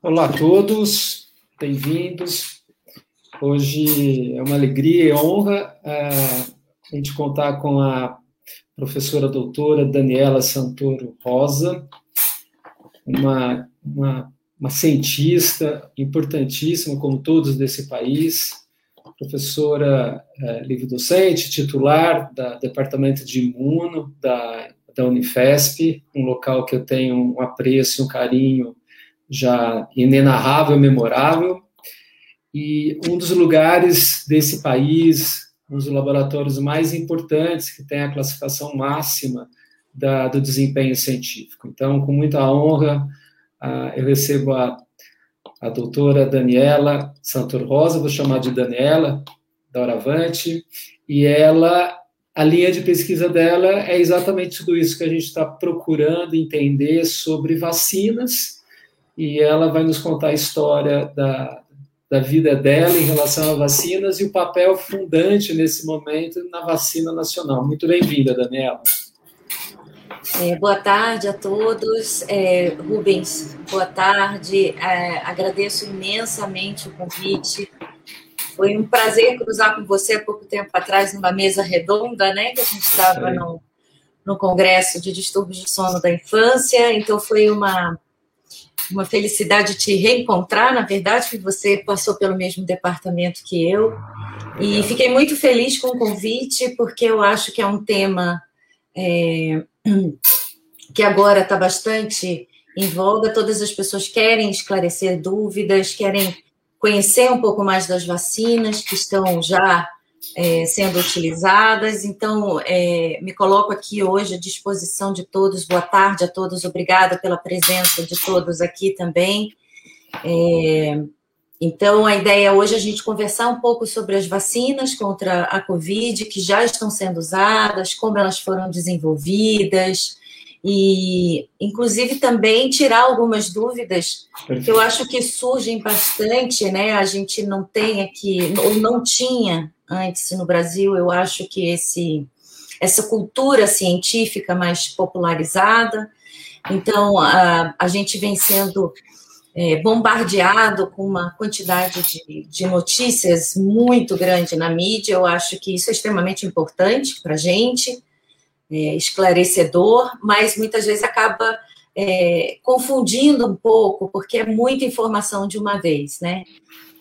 Olá a todos, bem-vindos. Hoje é uma alegria e honra uh, a gente contar com a professora doutora Daniela Santoro Rosa, uma, uma, uma cientista importantíssima, como todos desse país, professora uh, livre-docente, titular da Departamento de Imuno da, da Unifesp, um local que eu tenho um apreço e um carinho já inenarrável memorável. E um dos lugares desse país, um dos laboratórios mais importantes, que tem a classificação máxima da, do desempenho científico. Então, com muita honra, uh, eu recebo a, a doutora Daniela Santor Rosa, vou chamar de Daniela, da Oravante, e ela a linha de pesquisa dela é exatamente tudo isso que a gente está procurando entender sobre vacinas e ela vai nos contar a história da, da vida dela em relação a vacinas e o papel fundante nesse momento na vacina nacional. Muito bem-vinda, Daniela. É, boa tarde a todos. É, Rubens, boa tarde. É, agradeço imensamente o convite. Foi um prazer cruzar com você há pouco tempo atrás numa mesa redonda, né? Que a gente estava no, no Congresso de Distúrbios de Sono da Infância. Então foi uma uma felicidade te reencontrar, na verdade, que você passou pelo mesmo departamento que eu. E fiquei muito feliz com o convite, porque eu acho que é um tema é, que agora está bastante em voga. Todas as pessoas querem esclarecer dúvidas, querem conhecer um pouco mais das vacinas que estão já é, sendo utilizadas. Então, é, me coloco aqui hoje à disposição de todos. Boa tarde a todos, obrigada pela presença de todos aqui também. É, então, a ideia hoje é a gente conversar um pouco sobre as vacinas contra a Covid que já estão sendo usadas, como elas foram desenvolvidas, e, inclusive, também tirar algumas dúvidas que eu acho que surgem bastante, né? A gente não tem aqui, ou não tinha antes no Brasil, eu acho que esse essa cultura científica mais popularizada. Então, a, a gente vem sendo é, bombardeado com uma quantidade de, de notícias muito grande na mídia. Eu acho que isso é extremamente importante para a gente, é, esclarecedor, mas muitas vezes acaba é, confundindo um pouco, porque é muita informação de uma vez, né?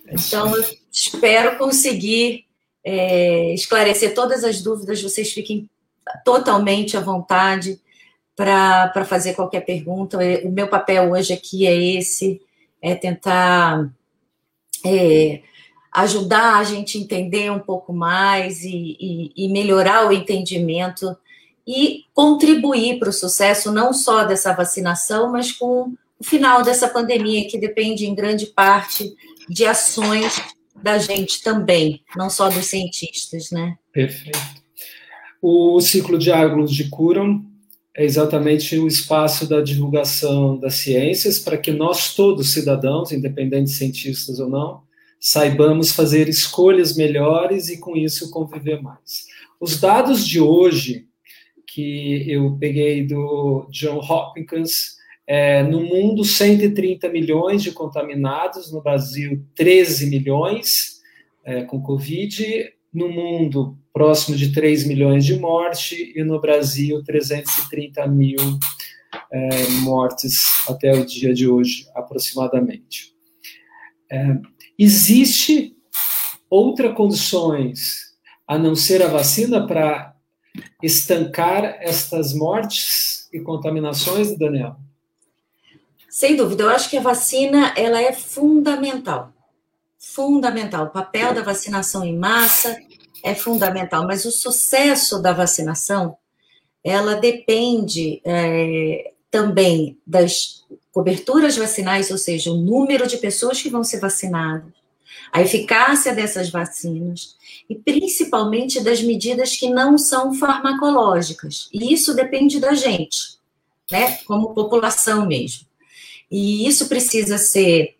Então, eu espero conseguir é, esclarecer todas as dúvidas, vocês fiquem totalmente à vontade para fazer qualquer pergunta. O meu papel hoje aqui é esse, é tentar é, ajudar a gente a entender um pouco mais e, e, e melhorar o entendimento e contribuir para o sucesso não só dessa vacinação, mas com o final dessa pandemia, que depende em grande parte de ações da gente também, não só dos cientistas, né? Perfeito. O ciclo de Águlos de Curam é exatamente o espaço da divulgação das ciências para que nós todos, cidadãos, independentes cientistas ou não, saibamos fazer escolhas melhores e com isso conviver mais. Os dados de hoje que eu peguei do John Hopkins é, no mundo, 130 milhões de contaminados, no Brasil, 13 milhões é, com Covid, no mundo, próximo de 3 milhões de mortes, e no Brasil, 330 mil é, mortes até o dia de hoje, aproximadamente. É, existe outra condições a não ser a vacina para estancar estas mortes e contaminações, Daniel? Sem dúvida, eu acho que a vacina ela é fundamental. Fundamental. O papel da vacinação em massa é fundamental, mas o sucesso da vacinação ela depende é, também das coberturas vacinais, ou seja, o número de pessoas que vão ser vacinadas, a eficácia dessas vacinas e principalmente das medidas que não são farmacológicas. E isso depende da gente, né, como população mesmo. E isso precisa ser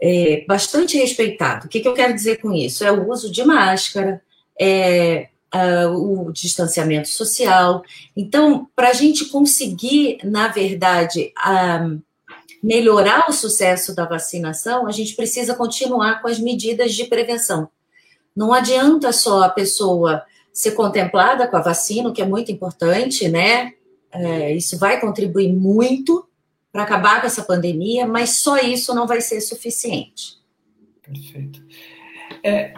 é, bastante respeitado. O que, que, eu quero dizer com isso? É o uso de máscara, é, o distanciamento social. Então, para a gente conseguir, na verdade, melhorar o sucesso da vacinação, a gente precisa continuar com as medidas de prevenção. Não adianta só a pessoa ser contemplada com a vacina, o que é muito importante, né? É, isso vai contribuir muito para acabar com essa pandemia, mas só isso não vai ser suficiente. Perfeito. É,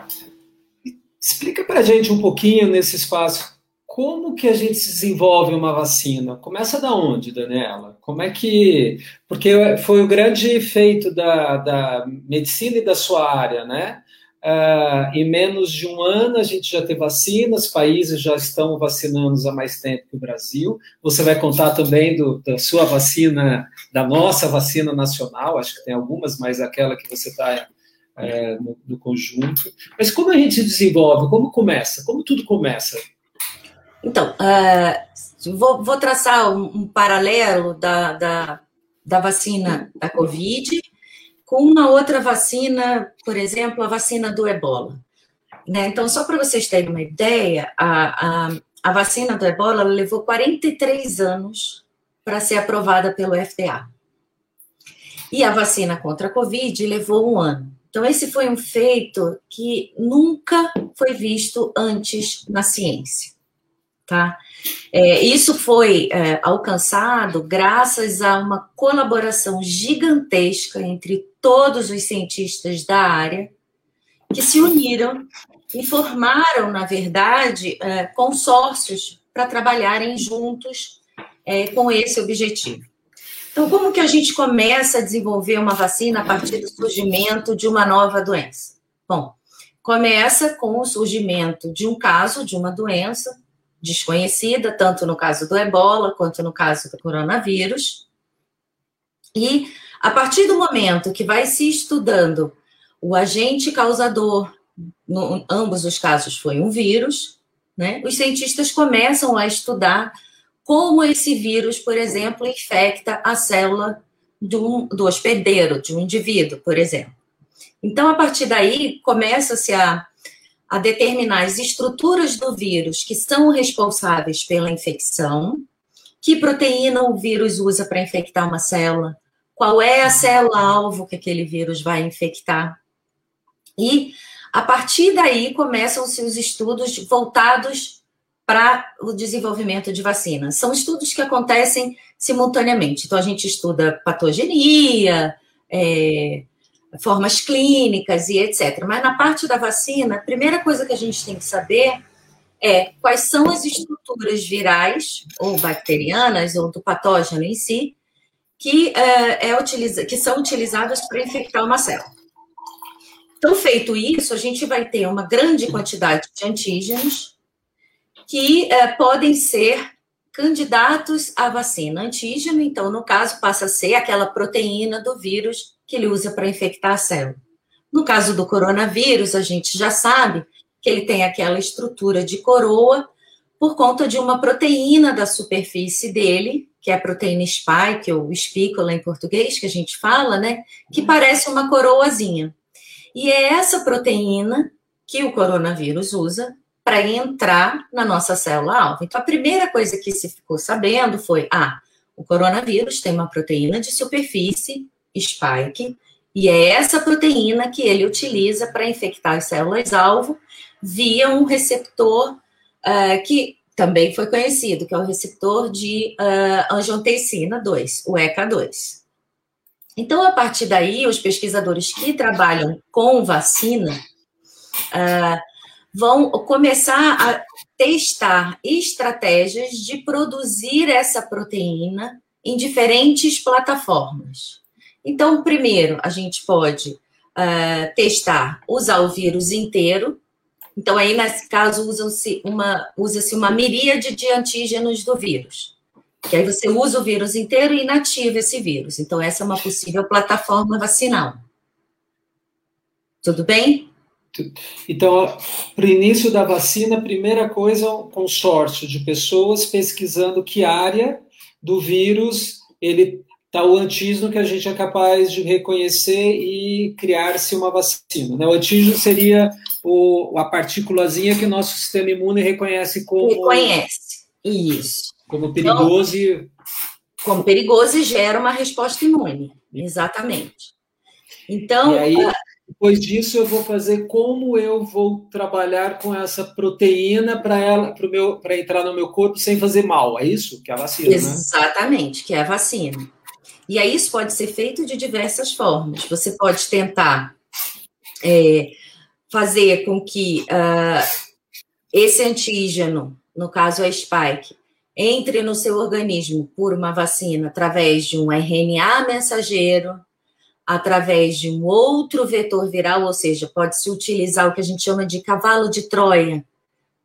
explica para a gente um pouquinho nesse espaço como que a gente desenvolve uma vacina? Começa da onde, Daniela? Como é que. Porque foi o grande feito da, da medicina e da sua área, né? Uh, em menos de um ano a gente já tem vacinas, países já estão vacinando há mais tempo que o Brasil. Você vai contar também do, da sua vacina, da nossa vacina nacional, acho que tem algumas, mas aquela que você está é, no, no, conjunto. Mas como a gente desenvolve? Como começa? Como tudo começa? Então, uh, vou, vou, traçar um, um paralelo da, da, da vacina da Covid com uma outra vacina, por exemplo, a vacina do ebola. Né? Então, só para vocês terem uma ideia, a, a, a vacina do ebola levou 43 anos para ser aprovada pelo FDA. E a vacina contra a Covid levou um ano. Então, esse foi um feito que nunca foi visto antes na ciência. Tá? É, isso foi é, alcançado graças a uma colaboração gigantesca entre todos os cientistas da área que se uniram e formaram, na verdade, é, consórcios para trabalharem juntos é, com esse objetivo. Então, como que a gente começa a desenvolver uma vacina a partir do surgimento de uma nova doença? Bom, começa com o surgimento de um caso de uma doença desconhecida, tanto no caso do ebola quanto no caso do coronavírus. E a partir do momento que vai se estudando o agente causador, no, ambos os casos foi um vírus, né? Os cientistas começam a estudar como esse vírus, por exemplo, infecta a célula do, do hospedeiro, de um indivíduo, por exemplo. Então, a partir daí, começa-se a a determinar as estruturas do vírus que são responsáveis pela infecção, que proteína o vírus usa para infectar uma célula, qual é a célula-alvo que aquele vírus vai infectar. E, a partir daí, começam-se os estudos voltados para o desenvolvimento de vacinas. São estudos que acontecem simultaneamente. Então, a gente estuda patogenia, é, formas clínicas e etc. Mas na parte da vacina, a primeira coisa que a gente tem que saber é quais são as estruturas virais ou bacterianas ou do patógeno em si que, é, é utiliza, que são utilizadas para infectar uma célula. Então, feito isso, a gente vai ter uma grande quantidade de antígenos que é, podem ser candidatos à vacina. Antígeno, então, no caso, passa a ser aquela proteína do vírus que ele usa para infectar a célula. No caso do coronavírus, a gente já sabe que ele tem aquela estrutura de coroa por conta de uma proteína da superfície dele, que é a proteína spike, ou espícula em português, que a gente fala, né? Que parece uma coroazinha. E é essa proteína que o coronavírus usa para entrar na nossa célula-alvo. Então, a primeira coisa que se ficou sabendo foi: ah, o coronavírus tem uma proteína de superfície spike, e é essa proteína que ele utiliza para infectar as células-alvo via um receptor uh, que também foi conhecido, que é o receptor de uh, angiotensina 2, o ECA2. Então, a partir daí, os pesquisadores que trabalham com vacina uh, vão começar a testar estratégias de produzir essa proteína em diferentes plataformas. Então, primeiro, a gente pode uh, testar, usar o vírus inteiro. Então, aí, nesse caso, usa-se uma, usa uma miríade de antígenos do vírus. Que aí você usa o vírus inteiro e inativa esse vírus. Então, essa é uma possível plataforma vacinal. Tudo bem? Então, para o início da vacina, primeira coisa é um consórcio de pessoas pesquisando que área do vírus ele está o antígeno que a gente é capaz de reconhecer e criar-se uma vacina. Né? O antígeno seria o, a partículazinha que o nosso sistema imune reconhece como. Reconhece, isso. Como perigoso então, e. como perigoso e gera uma resposta imune. Exatamente. Então. E aí, depois disso, eu vou fazer como eu vou trabalhar com essa proteína para ela, para entrar no meu corpo sem fazer mal. É isso que é a vacina, Exatamente, né? que é a vacina. E aí isso pode ser feito de diversas formas. Você pode tentar é, fazer com que uh, esse antígeno, no caso a spike, entre no seu organismo por uma vacina através de um RNA mensageiro, através de um outro vetor viral, ou seja, pode-se utilizar o que a gente chama de cavalo de Troia,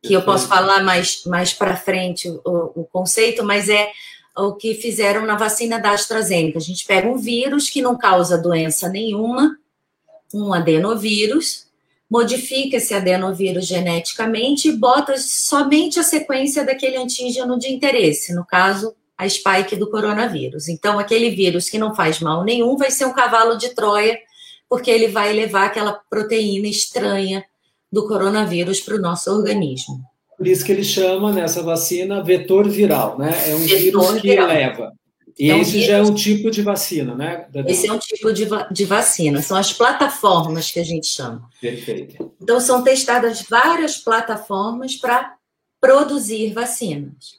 que eu posso falar mais, mais para frente o, o conceito, mas é o que fizeram na vacina da AstraZeneca. A gente pega um vírus que não causa doença nenhuma, um adenovírus, modifica esse adenovírus geneticamente e bota somente a sequência daquele antígeno de interesse, no caso, a spike do coronavírus. Então, aquele vírus que não faz mal nenhum vai ser um cavalo de Troia, porque ele vai levar aquela proteína estranha do coronavírus para o nosso organismo. Por isso que ele chama nessa vacina vetor viral, né? É um vetor vírus que viral. leva. E é esse vírus... já é um tipo de vacina, né? Esse é um tipo de, va de vacina, são as plataformas que a gente chama. Perfeito. Então, são testadas várias plataformas para produzir vacinas.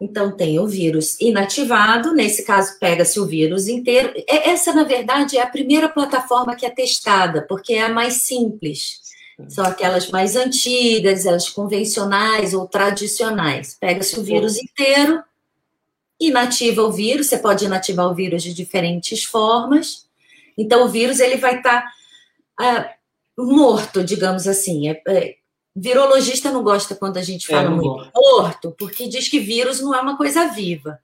Então, tem o vírus inativado, nesse caso, pega-se o vírus inteiro. Essa, na verdade, é a primeira plataforma que é testada, porque é a mais simples. São aquelas mais antigas, as convencionais ou tradicionais. Pega-se o vírus inteiro, inativa o vírus, você pode inativar o vírus de diferentes formas. Então, o vírus ele vai estar tá, uh, morto, digamos assim. É, é, virologista não gosta quando a gente é, fala é, muito morto, porque diz que vírus não é uma coisa viva.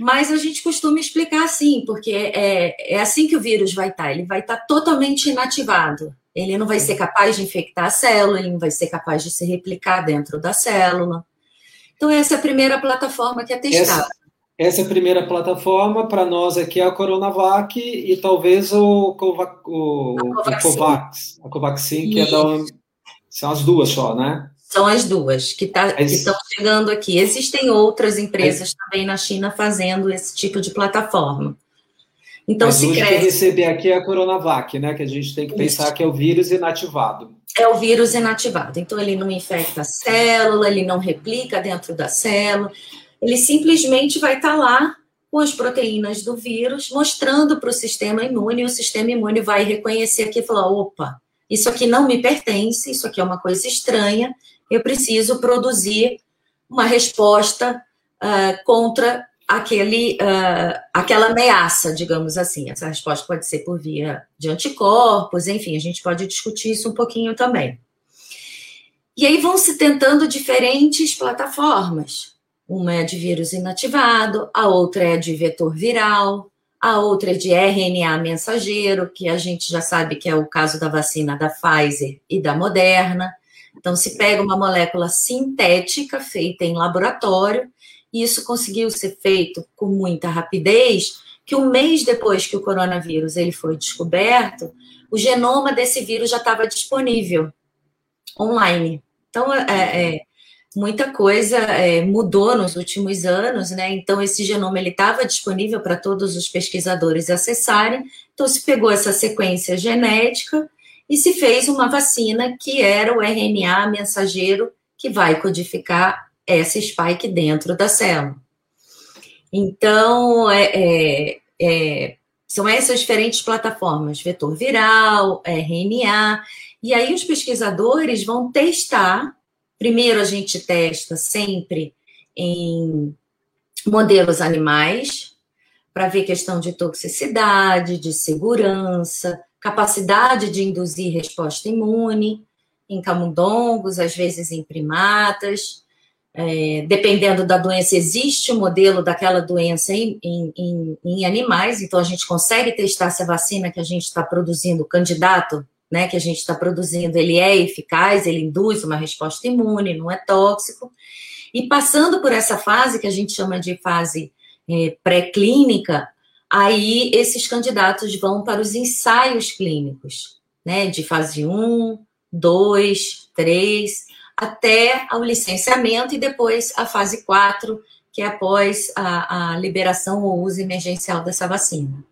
Mas a gente costuma explicar assim, porque é, é assim que o vírus vai estar. Tá, ele vai estar tá totalmente inativado. Ele não vai ser capaz de infectar a célula, ele não vai ser capaz de se replicar dentro da célula. Então, essa é a primeira plataforma que é testada. Essa, essa é a primeira plataforma, para nós aqui é a Coronavac e talvez o, Covac, o, a Covaxin, o Covax, a Covaxin que é da, são as duas só, né? São as duas que, tá, que estão chegando aqui. Existem outras empresas também na China fazendo esse tipo de plataforma. Então, Mas se hoje cresce. que receber aqui é a Coronavac, né? Que a gente tem que pensar Isso. que é o vírus inativado. É o vírus inativado. Então, ele não infecta a célula, ele não replica dentro da célula. Ele simplesmente vai estar tá lá com as proteínas do vírus, mostrando para o sistema imune, e o sistema imune vai reconhecer aqui e falar: opa, isso aqui não me pertence, isso aqui é uma coisa estranha, eu preciso produzir uma resposta uh, contra aquele, uh, aquela ameaça, digamos assim. Essa resposta pode ser por via de anticorpos, enfim, a gente pode discutir isso um pouquinho também. E aí vão se tentando diferentes plataformas. Uma é de vírus inativado, a outra é de vetor viral, a outra é de RNA mensageiro, que a gente já sabe que é o caso da vacina da Pfizer e da Moderna. Então, se pega uma molécula sintética feita em laboratório e isso conseguiu ser feito com muita rapidez, que um mês depois que o coronavírus ele foi descoberto, o genoma desse vírus já estava disponível online. Então, é, é, muita coisa é, mudou nos últimos anos, né? Então, esse genoma ele estava disponível para todos os pesquisadores acessarem. Então, se pegou essa sequência genética e se fez uma vacina que era o RNA mensageiro que vai codificar essa spike dentro da célula. Então, é, é, é, são essas diferentes plataformas, vetor viral, RNA, e aí os pesquisadores vão testar. Primeiro, a gente testa sempre em modelos animais, para ver questão de toxicidade, de segurança, capacidade de induzir resposta imune, em camundongos, às vezes em primatas, é, dependendo da doença, existe o um modelo daquela doença em, em, em, animais, então a gente consegue testar se a vacina que a gente está produzindo, o candidato né, que a gente está produzindo, ele é eficaz, ele induz uma resposta imune, não é tóxico. E passando por essa fase, que a gente chama de fase é, pré-clínica, aí esses candidatos vão para os ensaios clínicos, né, de fase 1, 2, 3, até ao licenciamento e depois a fase 4, que é após a, a liberação ou uso emergencial dessa vacina.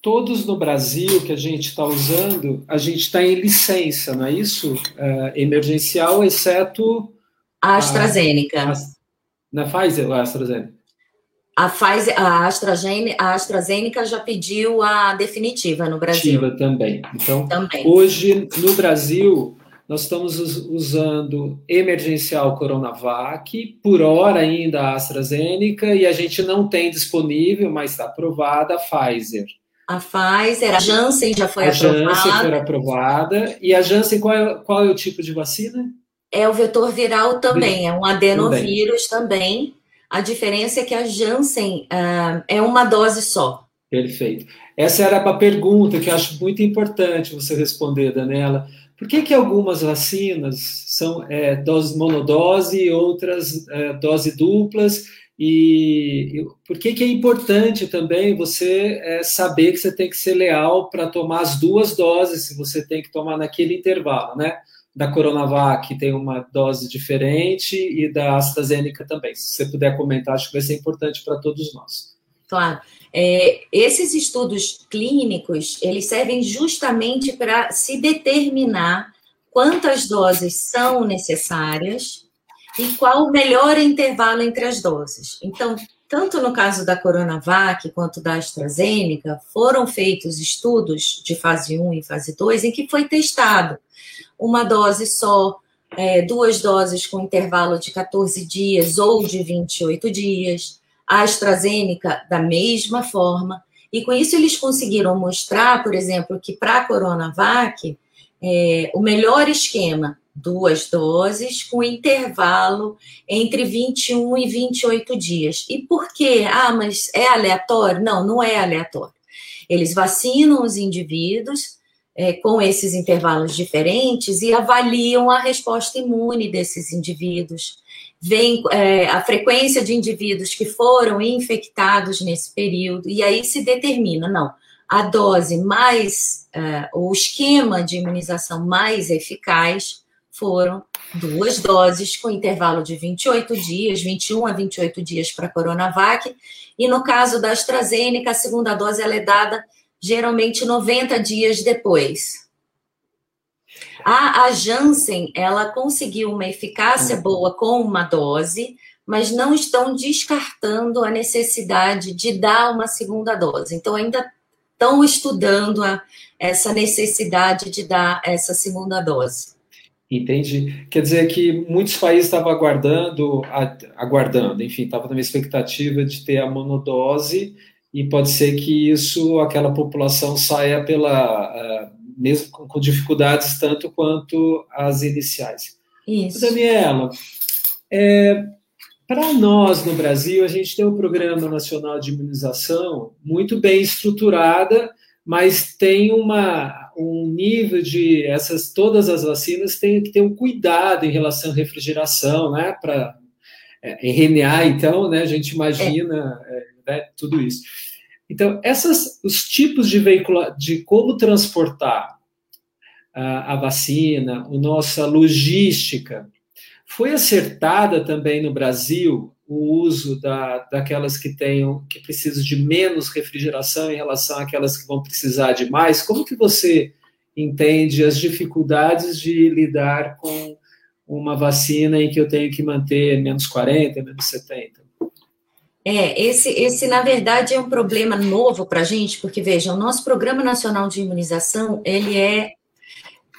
Todos no Brasil que a gente está usando, a gente está em licença, não é isso? Uh, emergencial, exceto. A AstraZeneca. A, na Pfizer ou a AstraZeneca? A, Pfizer, a, AstraZeneca, a AstraZeneca já pediu a definitiva no Brasil. Definitiva também. Então, também. hoje, no Brasil, nós estamos usando emergencial Coronavac, por hora ainda a AstraZeneca, e a gente não tem disponível, mas está aprovada a Pfizer. A Pfizer, a Janssen já foi a aprovada. A Janssen foi aprovada. E a Janssen, qual é, qual é o tipo de vacina? É o vetor viral também, é um adenovírus também. também. A diferença é que a Janssen uh, é uma dose só. Perfeito. Essa era a pergunta que eu acho muito importante você responder, Daniela. Por que, que algumas vacinas são é, doses monodose e outras é, dose duplas? E, e por que, que é importante também você é, saber que você tem que ser leal para tomar as duas doses, se você tem que tomar naquele intervalo, né? Da Coronavac tem uma dose diferente e da AstraZeneca também. Se você puder comentar, acho que vai ser importante para todos nós. Claro. É, esses estudos clínicos, eles servem justamente para se determinar quantas doses são necessárias e qual o melhor intervalo entre as doses. Então, tanto no caso da Coronavac quanto da AstraZeneca, foram feitos estudos de fase 1 e fase 2 em que foi testado uma dose só, é, duas doses com intervalo de 14 dias ou de 28 dias, a AstraZeneca da mesma forma, e com isso eles conseguiram mostrar, por exemplo, que para a Coronavac, é, o melhor esquema, duas doses, com intervalo entre 21 e 28 dias. E por quê? Ah, mas é aleatório? Não, não é aleatório. Eles vacinam os indivíduos é, com esses intervalos diferentes e avaliam a resposta imune desses indivíduos. Vem é, a frequência de indivíduos que foram infectados nesse período, e aí se determina, não, a dose mais, é, o esquema de imunização mais eficaz foram duas doses com intervalo de 28 dias, 21 a 28 dias para a Coronavac, e no caso da AstraZeneca, a segunda dose ela é dada geralmente 90 dias depois. A, a Janssen, ela conseguiu uma eficácia hum. boa com uma dose, mas não estão descartando a necessidade de dar uma segunda dose. Então, ainda estão estudando a, essa necessidade de dar essa segunda dose. Entendi. Quer dizer que muitos países estavam aguardando, aguardando, enfim, estavam na expectativa de ter a monodose e pode ser que isso, aquela população saia pela uh, mesmo com, dificuldades tanto quanto as iniciais. Isso. Daniela, é, para nós no Brasil, a gente tem um Programa Nacional de Imunização muito bem estruturada, mas tem uma, um nível de essas todas as vacinas tem que ter um cuidado em relação à refrigeração, né? Para é, RNA, então, né? A gente imagina é. Né, tudo isso. Então, essas, os tipos de veículo, de como transportar a, a vacina, a nossa logística, foi acertada também no Brasil o uso da, daquelas que tenham que precisam de menos refrigeração em relação àquelas que vão precisar de mais? Como que você entende as dificuldades de lidar com uma vacina em que eu tenho que manter menos 40, menos 70? É, esse, esse, na verdade, é um problema novo para a gente, porque, veja, o nosso Programa Nacional de Imunização, ele é,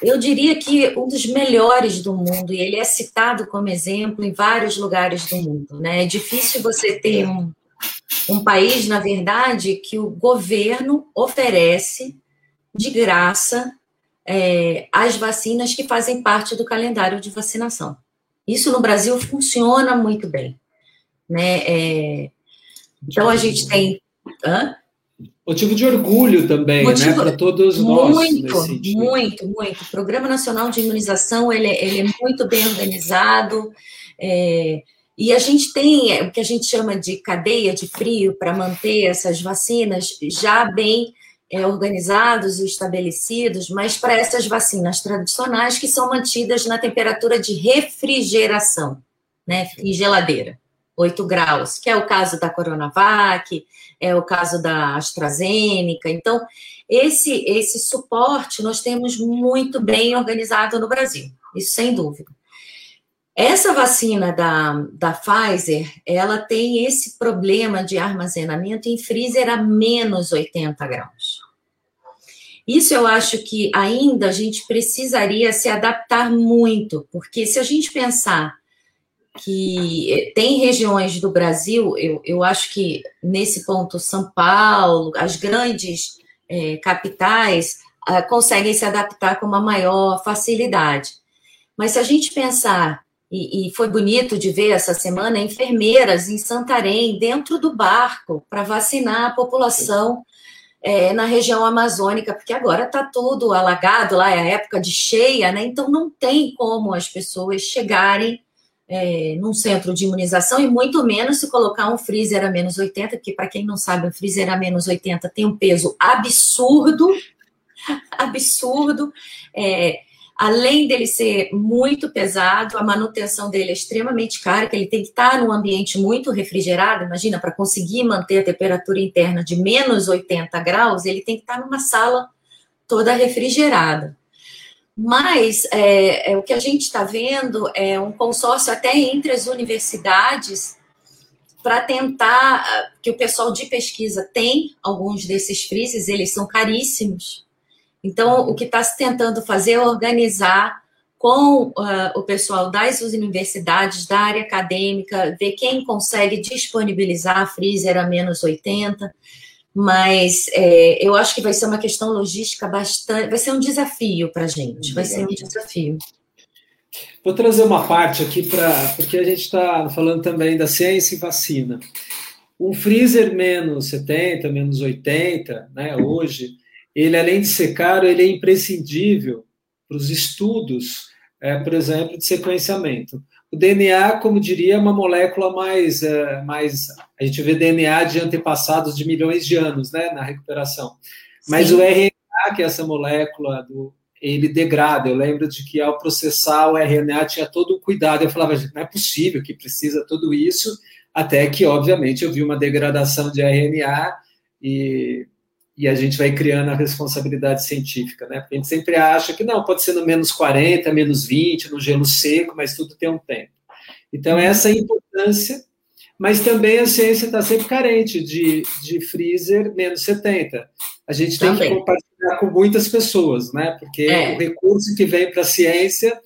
eu diria que um dos melhores do mundo, e ele é citado como exemplo em vários lugares do mundo, né? É difícil você ter um, um país, na verdade, que o governo oferece de graça é, as vacinas que fazem parte do calendário de vacinação. Isso no Brasil funciona muito bem. Né? É, então a gente tem. Hã? Motivo de orgulho também, né, Motivo, né, para todos nós. Muito, muito, muito. O Programa Nacional de Imunização ele, é, ele é muito bem organizado. É, e a gente tem é, o que a gente chama de cadeia de frio para manter essas vacinas já bem é, organizados e estabelecidos, mas para essas vacinas tradicionais que são mantidas na temperatura de refrigeração, né, em geladeira 8 graus, que é o caso da Coronavac, é o caso da AstraZeneca. Então, esse, esse suporte nós temos muito bem organizado no Brasil, isso sem dúvida. Essa vacina da, da Pfizer, ela tem esse problema de armazenamento em freezer a menos 80 graus. Isso eu acho que ainda a gente precisaria se adaptar muito, porque se a gente pensar que eh, tem regiões do Brasil, eu, eu acho que nesse ponto São Paulo, as grandes é, capitais ah, conseguem se adaptar com uma maior facilidade. Mas se a gente pensar, e, e foi bonito de ver essa semana, enfermeiras em Santarém, dentro do barco, para vacinar a população é, na região amazônica, porque agora está tudo alagado, lá é a época de cheia, né? Então não tem como as pessoas chegarem é, num centro de imunização, e muito menos se colocar um freezer a menos 80, porque, para quem não sabe, um freezer a menos 80 tem um peso absurdo, absurdo. É, além dele ser muito pesado, a manutenção dele é extremamente cara, que ele tem que estar num ambiente muito refrigerado. Imagina, para conseguir manter a temperatura interna de menos 80 graus, ele tem que estar numa sala toda refrigerada. Mas é, é, o que a gente está vendo é um consórcio até entre as universidades para tentar ah, que o pessoal de pesquisa tem alguns desses freezes, eles são caríssimos. Então, o que está se tentando fazer é organizar com uh, o pessoal das universidades, da área acadêmica, ver quem consegue disponibilizar freezer a menos 80 mas é, eu acho que vai ser uma questão logística bastante. Vai ser um desafio para a gente, vai ser um desafio. Vou trazer uma parte aqui para. Porque a gente está falando também da ciência e vacina. Um freezer menos 70, menos 80, né, hoje, ele além de ser caro, ele é imprescindível para os estudos, é, por exemplo, de sequenciamento. O DNA, como diria, é uma molécula mais, é, mais. A gente vê DNA de antepassados de milhões de anos, né, na recuperação. Mas Sim. o RNA, que é essa molécula do, ele degrada. Eu lembro de que ao processar o RNA tinha todo o cuidado. Eu falava, não é possível que precisa tudo isso, até que, obviamente, eu vi uma degradação de RNA e e a gente vai criando a responsabilidade científica, né? Porque a gente sempre acha que não, pode ser no menos 40, menos 20, no gelo seco, mas tudo tem um tempo. Então, uhum. essa é a importância, mas também a ciência está sempre carente de, de freezer menos 70. A gente tem também. que compartilhar com muitas pessoas, né? Porque é. o recurso que vem para a ciência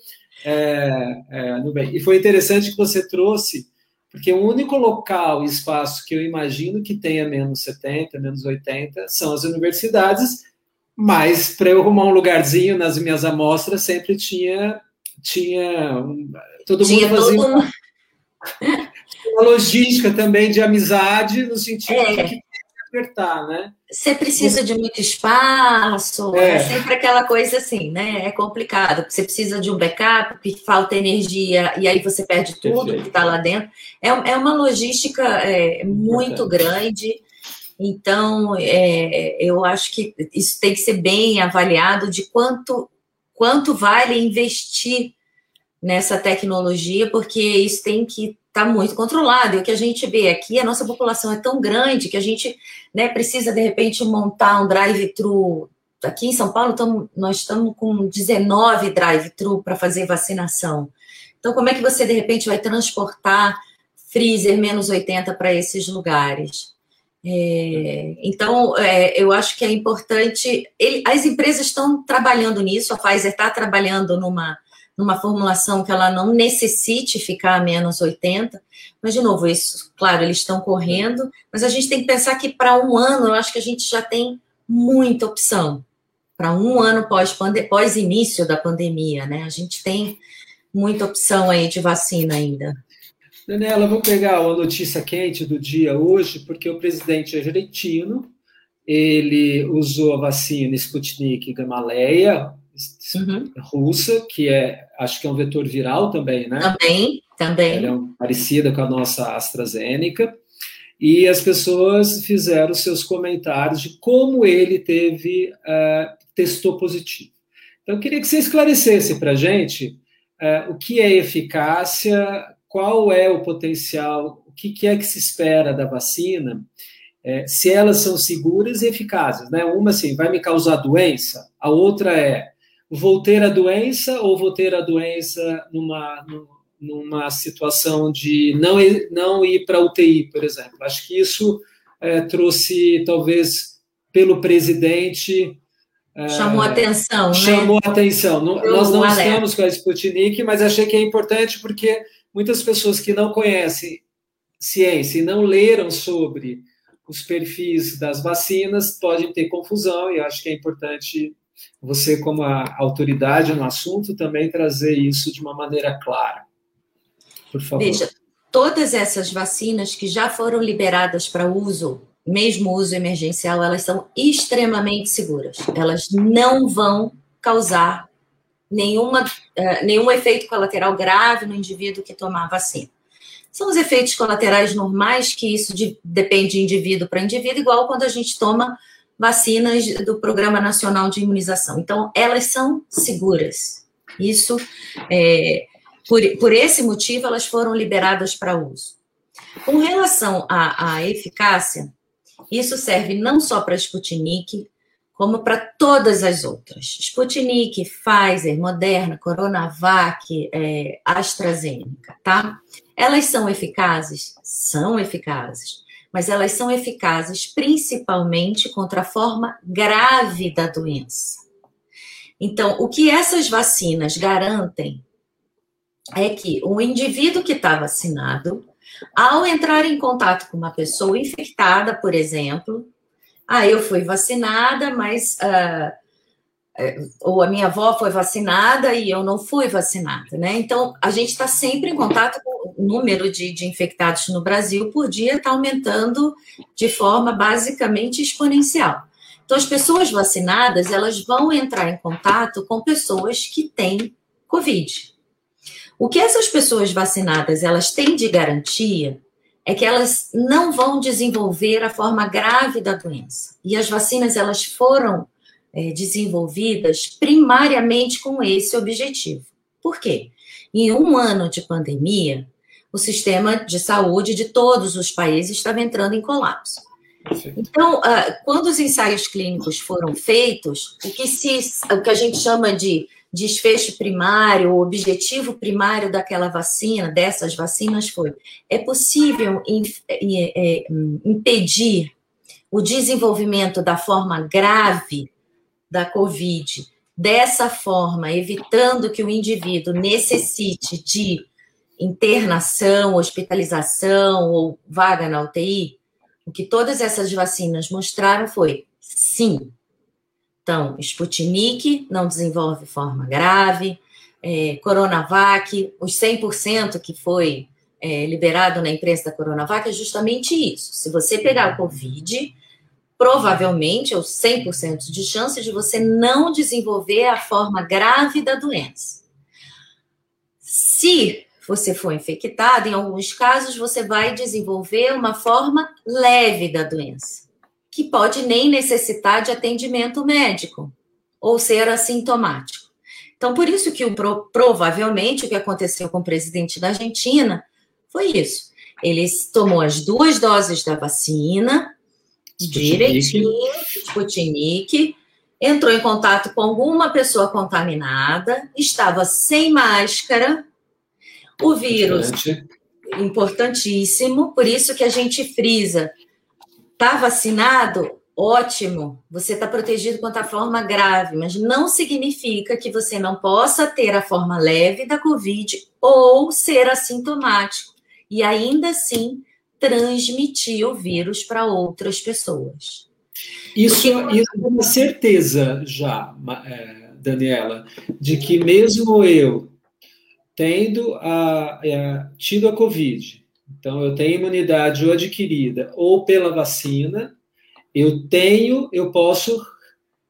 é, é, bem. E foi interessante que você trouxe porque o único local e espaço que eu imagino que tenha menos 70, menos 80 são as universidades, mas para eu arrumar um lugarzinho nas minhas amostras sempre tinha tinha todo tinha mundo fazia todo... uma logística também de amizade no sentido é. de que apertar, né? Você precisa de muito espaço, é. é. sempre aquela coisa assim, né? É complicado. Você precisa de um backup, falta energia, e aí você perde tudo Perfeito. que está lá dentro. É, é uma logística é, muito grande. Então, é, eu acho que isso tem que ser bem avaliado de quanto, quanto vale investir nessa tecnologia, porque isso tem que está muito controlado. E o que a gente vê aqui, a nossa população é tão grande que a gente né, precisa, de repente, montar um drive-thru. Aqui em São Paulo, tamo, nós estamos com 19 drive-thru para fazer vacinação. Então, como é que você, de repente, vai transportar freezer menos 80 para esses lugares? É, então, é, eu acho que é importante. Ele, as empresas estão trabalhando nisso, a Pfizer está trabalhando numa numa formulação que ela não necessite ficar a menos 80. Mas, de novo, isso, claro, eles estão correndo, mas a gente tem que pensar que para um ano, eu acho que a gente já tem muita opção. Para um ano pós-início pós da pandemia, né? A gente tem muita opção aí de vacina ainda. Daniela, vou pegar uma notícia quente do dia hoje, porque o presidente argentino, ele usou a vacina Sputnik Gamaleya, uhum. russa, que é, acho que é um vetor viral também, né? Também, também. Ela é parecida com a nossa AstraZeneca. E as pessoas fizeram seus comentários de como ele teve, uh, testou positivo. Então, eu queria que você esclarecesse para a gente uh, o que é eficácia, qual é o potencial, o que, que é que se espera da vacina, é, se elas são seguras e eficazes. Né? Uma, assim, vai me causar doença, a outra é, vou ter a doença ou vou ter a doença numa, numa situação de não ir, não ir para UTI, por exemplo. Acho que isso é, trouxe, talvez, pelo presidente. É, chamou atenção, né? Chamou atenção. nós não alerta. estamos com a Sputnik, mas achei que é importante porque muitas pessoas que não conhecem ciência e não leram sobre os perfis das vacinas podem ter confusão, e acho que é importante você, como a autoridade no assunto, também trazer isso de uma maneira clara. Por favor. Veja, todas essas vacinas que já foram liberadas para uso, mesmo uso emergencial, elas são extremamente seguras. Elas não vão causar nenhuma, uh, nenhum efeito colateral grave no indivíduo que tomar a vacina. São os efeitos colaterais normais, que isso de, depende de indivíduo para indivíduo, igual quando a gente toma vacinas do Programa Nacional de Imunização. Então, elas são seguras. Isso é, por, por esse motivo, elas foram liberadas para uso. Com relação à, à eficácia, isso serve não só para a Sputnik, como para todas as outras. Sputnik, Pfizer, Moderna, Coronavac, é, AstraZeneca, tá? Elas são eficazes? São eficazes. Mas elas são eficazes principalmente contra a forma grave da doença. Então, o que essas vacinas garantem é que o indivíduo que está vacinado, ao entrar em contato com uma pessoa infectada, por exemplo, ah, eu fui vacinada, mas. Uh, ou a minha avó foi vacinada e eu não fui vacinada, né? Então, a gente está sempre em contato com número de, de infectados no Brasil por dia está aumentando de forma basicamente exponencial. Então, as pessoas vacinadas, elas vão entrar em contato com pessoas que têm Covid. O que essas pessoas vacinadas elas têm de garantia é que elas não vão desenvolver a forma grave da doença. E as vacinas elas foram é, desenvolvidas primariamente com esse objetivo. Por quê? Em um ano de pandemia, o sistema de saúde de todos os países estava entrando em colapso. Então, ah, quando os ensaios clínicos foram feitos, o que, se, o que a gente chama de desfecho primário, o objetivo primário daquela vacina, dessas vacinas foi: é possível é, impedir o desenvolvimento da forma grave da Covid, dessa forma, evitando que o indivíduo necessite de internação, hospitalização ou vaga na UTI? O que todas essas vacinas mostraram foi sim, então, Sputnik não desenvolve forma grave, é, Coronavac, os 100% que foi é, liberado na imprensa da Coronavac é justamente isso. Se você pegar o Covid, provavelmente, ou 100% de chance de você não desenvolver a forma grave da doença. Se você for infectado, em alguns casos, você vai desenvolver uma forma leve da doença que pode nem necessitar de atendimento médico ou ser assintomático. Então, por isso que o, provavelmente o que aconteceu com o presidente da Argentina foi isso. Ele tomou as duas doses da vacina, direitinho, Sputnik, entrou em contato com alguma pessoa contaminada, estava sem máscara, o vírus, importantíssimo, por isso que a gente frisa Está vacinado? Ótimo, você está protegido contra a forma grave, mas não significa que você não possa ter a forma leve da Covid ou ser assintomático e ainda assim transmitir o vírus para outras pessoas. Isso, Porque... isso é uma certeza já, é, Daniela, de que mesmo eu tendo a, a, é, tido a Covid, então, eu tenho imunidade ou adquirida ou pela vacina, eu tenho, eu posso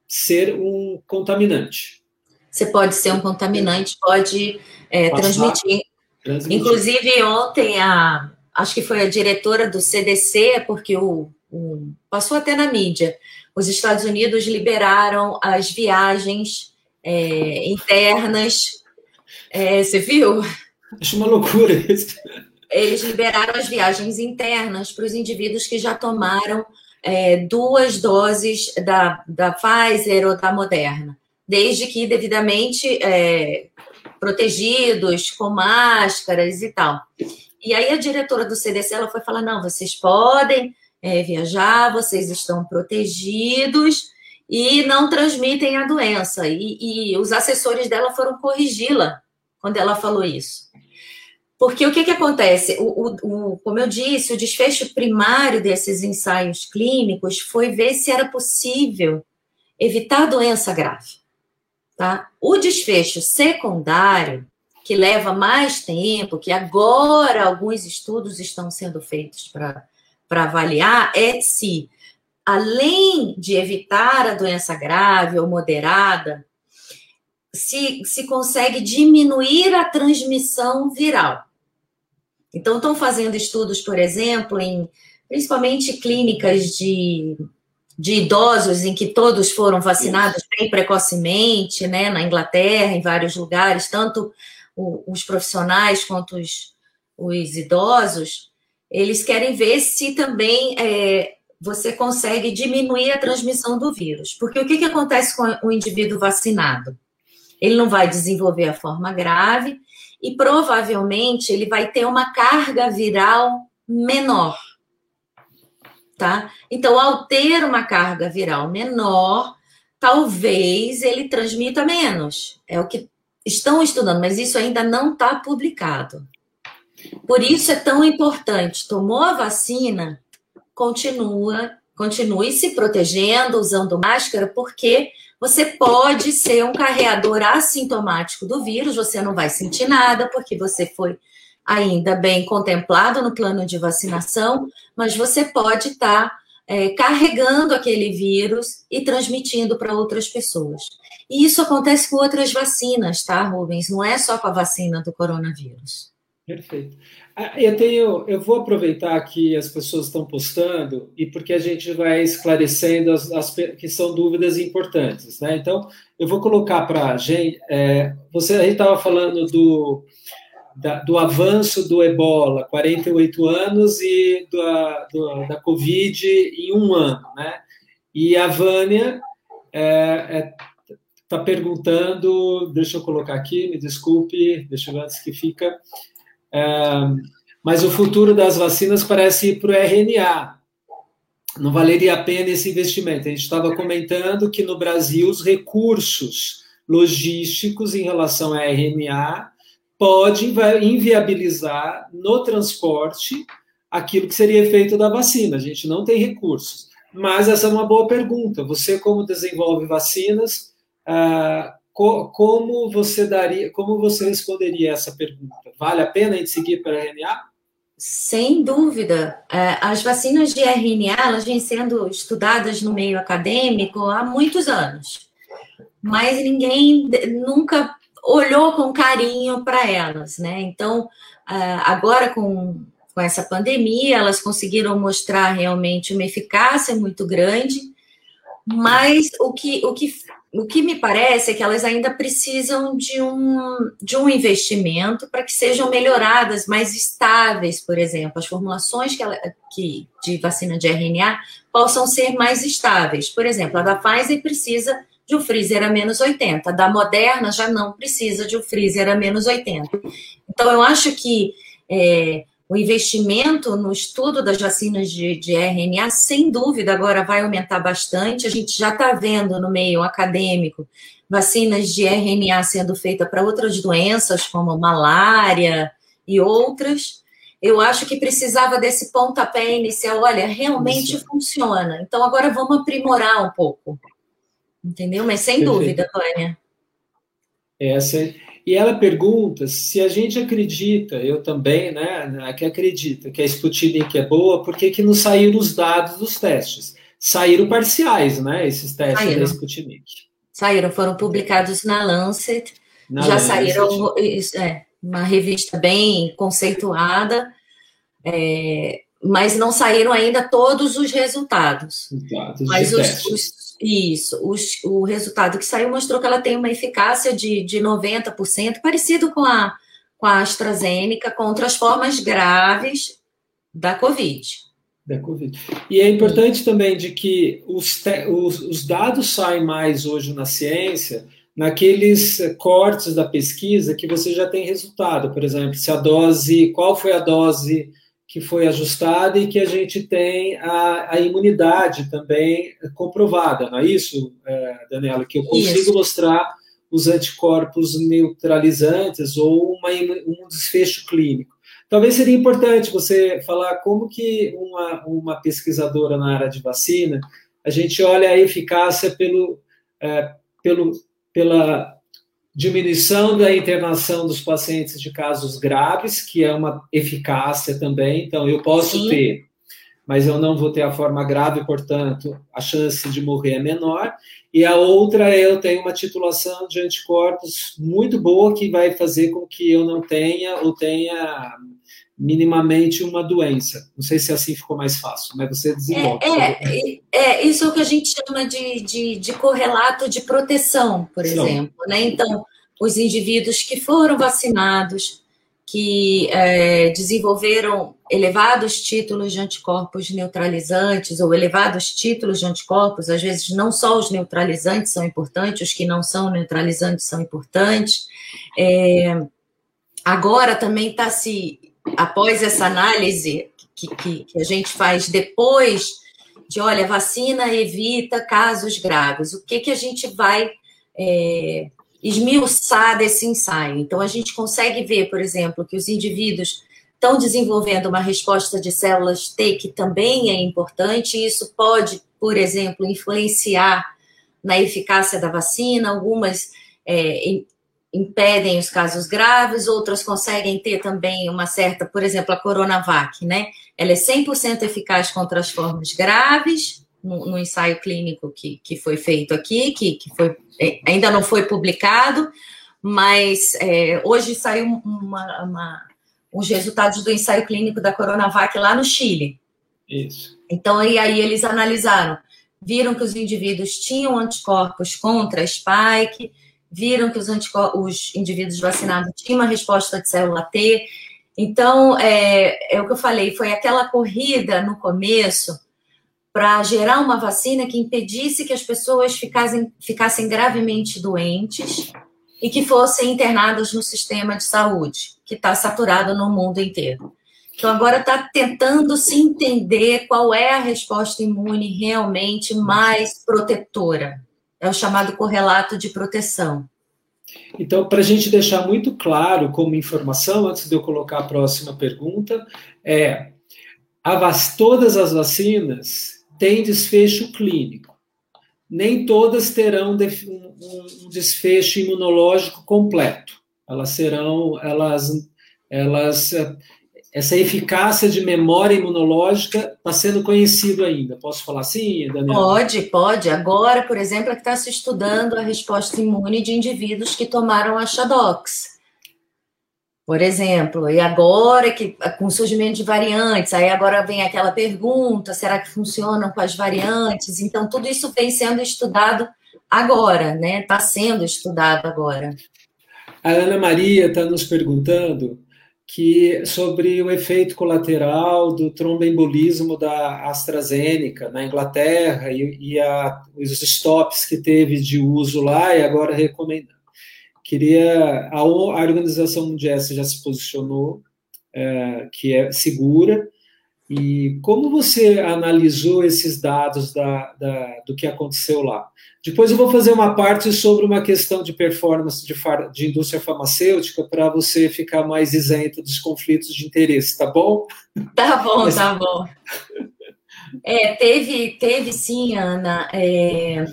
ser um contaminante. Você pode ser um contaminante, pode é, transmitir. transmitir. Inclusive, ontem, a, acho que foi a diretora do CDC, porque o, o, passou até na mídia, os Estados Unidos liberaram as viagens é, internas. É, você viu? Acho uma loucura isso. Eles liberaram as viagens internas para os indivíduos que já tomaram é, duas doses da, da Pfizer ou da Moderna, desde que devidamente é, protegidos, com máscaras e tal. E aí a diretora do CDC ela foi falar: não, vocês podem é, viajar, vocês estão protegidos e não transmitem a doença. E, e os assessores dela foram corrigi-la quando ela falou isso. Porque o que, que acontece? O, o, o, como eu disse, o desfecho primário desses ensaios clínicos foi ver se era possível evitar doença grave. Tá? O desfecho secundário, que leva mais tempo, que agora alguns estudos estão sendo feitos para avaliar, é se, além de evitar a doença grave ou moderada, se, se consegue diminuir a transmissão viral. Então, estão fazendo estudos, por exemplo, em principalmente clínicas de, de idosos em que todos foram vacinados bem precocemente, né, na Inglaterra, em vários lugares, tanto os profissionais quanto os, os idosos, eles querem ver se também é, você consegue diminuir a transmissão do vírus. Porque o que, que acontece com o indivíduo vacinado? Ele não vai desenvolver a forma grave e provavelmente ele vai ter uma carga viral menor. Tá? Então, ao ter uma carga viral menor, talvez ele transmita menos. É o que estão estudando, mas isso ainda não está publicado. Por isso é tão importante. Tomou a vacina, continua, continue se protegendo, usando máscara, porque você pode ser um carreador assintomático do vírus, você não vai sentir nada, porque você foi ainda bem contemplado no plano de vacinação, mas você pode estar tá, é, carregando aquele vírus e transmitindo para outras pessoas. E isso acontece com outras vacinas, tá, Rubens? Não é só com a vacina do coronavírus. Perfeito. Ah, eu tenho, eu vou aproveitar que as pessoas estão postando e porque a gente vai esclarecendo as, as que são dúvidas importantes, né? Então, eu vou colocar para a gente. É, você estava falando do, da, do avanço do Ebola, 48 anos e do, do, da Covid em um ano, né? E a Vânia está é, é, tá perguntando, deixa eu colocar aqui, me desculpe, deixa eu ver antes que fica. Mas o futuro das vacinas parece ir para o RNA. Não valeria a pena esse investimento. A gente estava comentando que no Brasil os recursos logísticos em relação a RNA podem inviabilizar no transporte aquilo que seria efeito da vacina. A gente não tem recursos. Mas essa é uma boa pergunta. Você, como desenvolve vacinas, ah, como você daria, como você responderia essa pergunta? Vale a pena a gente seguir para RNA? Sem dúvida. É, as vacinas de RNA elas vêm sendo estudadas no meio acadêmico há muitos anos, mas ninguém nunca olhou com carinho para elas, né? Então, é, agora com, com essa pandemia, elas conseguiram mostrar realmente uma eficácia muito grande, mas o que, o que o que me parece é que elas ainda precisam de um, de um investimento para que sejam melhoradas, mais estáveis, por exemplo. As formulações que, ela, que de vacina de RNA possam ser mais estáveis. Por exemplo, a da Pfizer precisa de um freezer a menos 80, a da Moderna já não precisa de um freezer a menos 80. Então, eu acho que é, o investimento no estudo das vacinas de, de, RNA, sem dúvida, agora vai aumentar bastante. A gente já está vendo no meio acadêmico vacinas de RNA sendo feitas para outras doenças, como malária e outras. Eu acho que precisava desse pontapé inicial. Olha, realmente Isso. funciona. Então, agora vamos aprimorar um pouco. Entendeu? Mas sem Perfeito. dúvida, Tânia. Essa é e ela pergunta se a gente acredita, eu também, né, que acredita que a Sputnik é boa, por que, que não saíram os dados dos testes? Saíram parciais, né, esses testes saíram. da Sputnik. Saíram, foram publicados na Lancet, na já Lancet. saíram, é, uma revista bem conceituada, é, mas não saíram ainda todos os resultados. Dados mas os, os, isso, o resultado que saiu mostrou que ela tem uma eficácia de, de 90%, parecido com a, com a AstraZeneca contra as formas graves da Covid. Da Covid. E é importante também de que os, os, os dados saem mais hoje na ciência naqueles cortes da pesquisa que você já tem resultado, por exemplo, se a dose, qual foi a dose que foi ajustada e que a gente tem a, a imunidade também comprovada, não é isso, é, Daniela? Que eu consigo isso. mostrar os anticorpos neutralizantes ou uma, um desfecho clínico. Talvez seria importante você falar como que uma, uma pesquisadora na área de vacina, a gente olha a eficácia pelo, é, pelo, pela diminuição da internação dos pacientes de casos graves, que é uma eficácia também. Então, eu posso Sim. ter, mas eu não vou ter a forma grave, portanto, a chance de morrer é menor. E a outra é eu tenho uma titulação de anticorpos muito boa que vai fazer com que eu não tenha ou tenha minimamente uma doença. Não sei se assim ficou mais fácil, mas você desenvolve. É, é, é isso é o que a gente chama de, de, de correlato de proteção, por exemplo. Né? Então, os indivíduos que foram vacinados, que é, desenvolveram elevados títulos de anticorpos neutralizantes ou elevados títulos de anticorpos, às vezes não só os neutralizantes são importantes, os que não são neutralizantes são importantes. É, agora também está se após essa análise que, que, que, a gente faz depois de, olha, vacina evita casos graves, o que, que a gente vai é, esmiuçar desse ensaio? Então, a gente consegue ver, por exemplo, que os indivíduos estão desenvolvendo uma resposta de células T que também é importante, e isso pode, por exemplo, influenciar na eficácia da vacina, algumas é, impedem os casos graves, outras conseguem ter também uma certa, por exemplo, a Coronavac, né? Ela é 100% eficaz contra as formas graves, no, no, ensaio clínico que, que foi feito aqui, que, que foi, é, ainda não foi publicado, mas é, hoje saiu uma, uma, os resultados do ensaio clínico da Coronavac lá no Chile. Isso. Então, e aí eles analisaram, viram que os indivíduos tinham anticorpos contra a spike, viram que os, os indivíduos vacinados tinham uma resposta de célula T. Então, é, é o que eu falei, foi aquela corrida no começo para gerar uma vacina que impedisse que as pessoas ficassem, ficassem gravemente doentes e que fossem internadas no sistema de saúde, que está saturado no mundo inteiro. Então, agora está tentando se entender qual é a resposta imune realmente mais protetora. É o chamado correlato de proteção. Então, para a gente deixar muito claro como informação, antes de eu colocar a próxima pergunta, é vac... todas as vacinas têm desfecho clínico. Nem todas terão um desfecho imunológico completo. Elas serão, elas, elas essa eficácia de memória imunológica está sendo conhecido ainda. Posso falar assim, Daniela? Pode, pode. Agora, por exemplo, é que está se estudando a resposta imune de indivíduos que tomaram a Shadox. Por exemplo, e agora que com o surgimento de variantes, aí agora vem aquela pergunta: será que funcionam com as variantes? Então, tudo isso vem sendo estudado agora, né? Está sendo estudado agora. A Ana Maria está nos perguntando que sobre o efeito colateral do tromboembolismo da AstraZeneca na Inglaterra e, e a, os stops que teve de uso lá e agora recomendando. Queria a, a Organização Mundial já se posicionou é, que é segura e como você analisou esses dados da, da, do que aconteceu lá? Depois eu vou fazer uma parte sobre uma questão de performance de, far, de indústria farmacêutica para você ficar mais isento dos conflitos de interesse, tá bom? Tá bom, Mas... tá bom. É, teve, teve sim, Ana. É,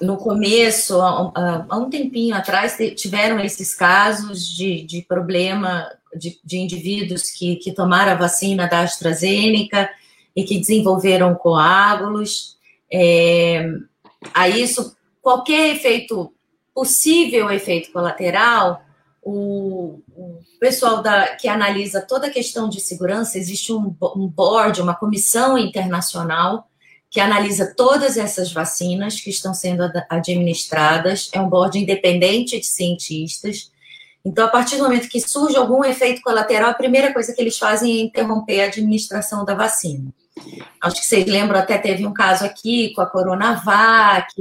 no começo, há, há, um tempinho atrás, tiveram esses casos de, de problema de, de indivíduos que, que tomaram a vacina da AstraZeneca e que desenvolveram coágulos. É, a isso, qualquer efeito, possível efeito colateral, o, o pessoal da, que analisa toda a questão de segurança, existe um, um board, uma comissão internacional que analisa todas essas vacinas que estão sendo administradas, é um board independente de cientistas, Então, a partir do momento que surge algum efeito colateral, a primeira coisa que eles fazem é interromper a administração da vacina. Acho que vocês lembram, até teve um caso aqui com a Coronavac,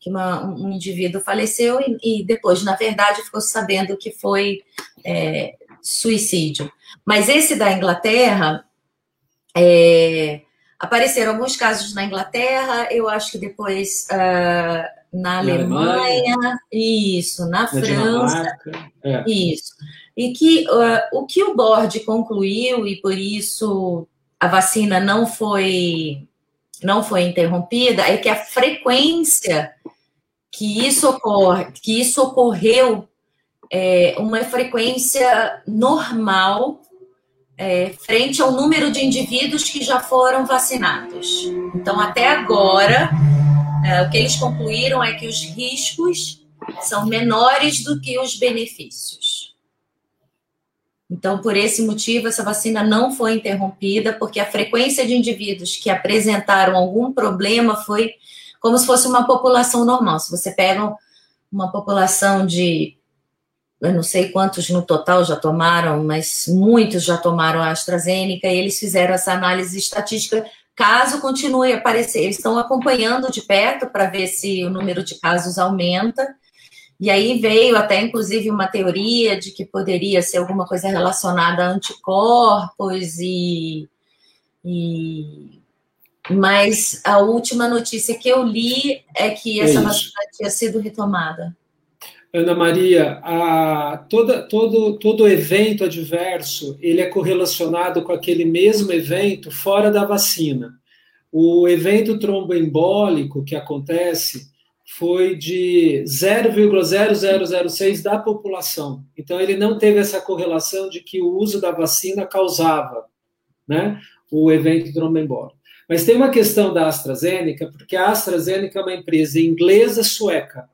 que uma, um indivíduo faleceu e, e, depois, na verdade, ficou sabendo que foi é, suicídio. Mas esse da Inglaterra, é, apareceram alguns casos na Inglaterra, eu acho que depois uh, na, Alemanha, Alemanha, isso, na, na França, é. isso. E que uh, o que o board concluiu, e por isso a vacina não foi não foi interrompida, é que a frequência que isso ocorre, que isso ocorreu é uma frequência normal é, frente ao número de indivíduos que já foram vacinados. Então, até agora, é, o que eles concluíram é que os riscos são menores do que os benefícios. Então, por esse motivo, essa vacina não foi interrompida, porque a frequência de indivíduos que apresentaram algum problema foi como se fosse uma população normal. Se você pega uma população de eu não sei quantos no total já tomaram, mas muitos já tomaram a AstraZeneca e eles fizeram essa análise estatística. Caso continue a aparecer, eles estão acompanhando de perto para ver se o número de casos aumenta. E aí veio até, inclusive, uma teoria de que poderia ser alguma coisa relacionada a anticorpos e, e mas a última notícia que eu li é que essa é vacina tinha sido retomada. Ana Maria, a, toda, todo, todo evento adverso ele é correlacionado com aquele mesmo evento fora da vacina. O evento tromboembólico que acontece foi de 0,0006 da população. Então, ele não teve essa correlação de que o uso da vacina causava né, o evento tromboembólico. Mas tem uma questão da AstraZeneca, porque a AstraZeneca é uma empresa inglesa-sueca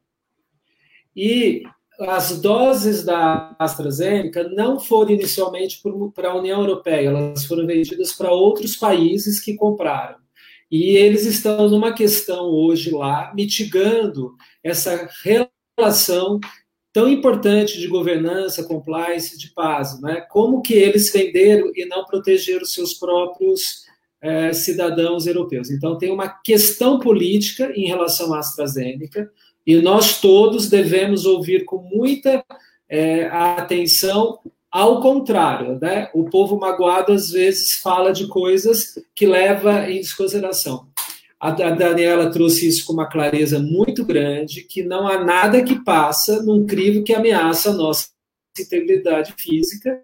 e as doses da AstraZeneca não foram inicialmente para a União Europeia, elas foram vendidas para outros países que compraram. E eles estão numa questão hoje lá, mitigando essa relação tão importante de governança, compliance, de paz, né? Como que eles venderam e não protegeram seus próprios é, cidadãos europeus. Então, tem uma questão política em relação à AstraZeneca, e nós todos devemos ouvir com muita é, atenção ao contrário, né? O povo magoado às vezes fala de coisas que leva em desconsideração. A Daniela trouxe isso com uma clareza muito grande, que não há nada que passa num crivo que ameaça a nossa integridade física,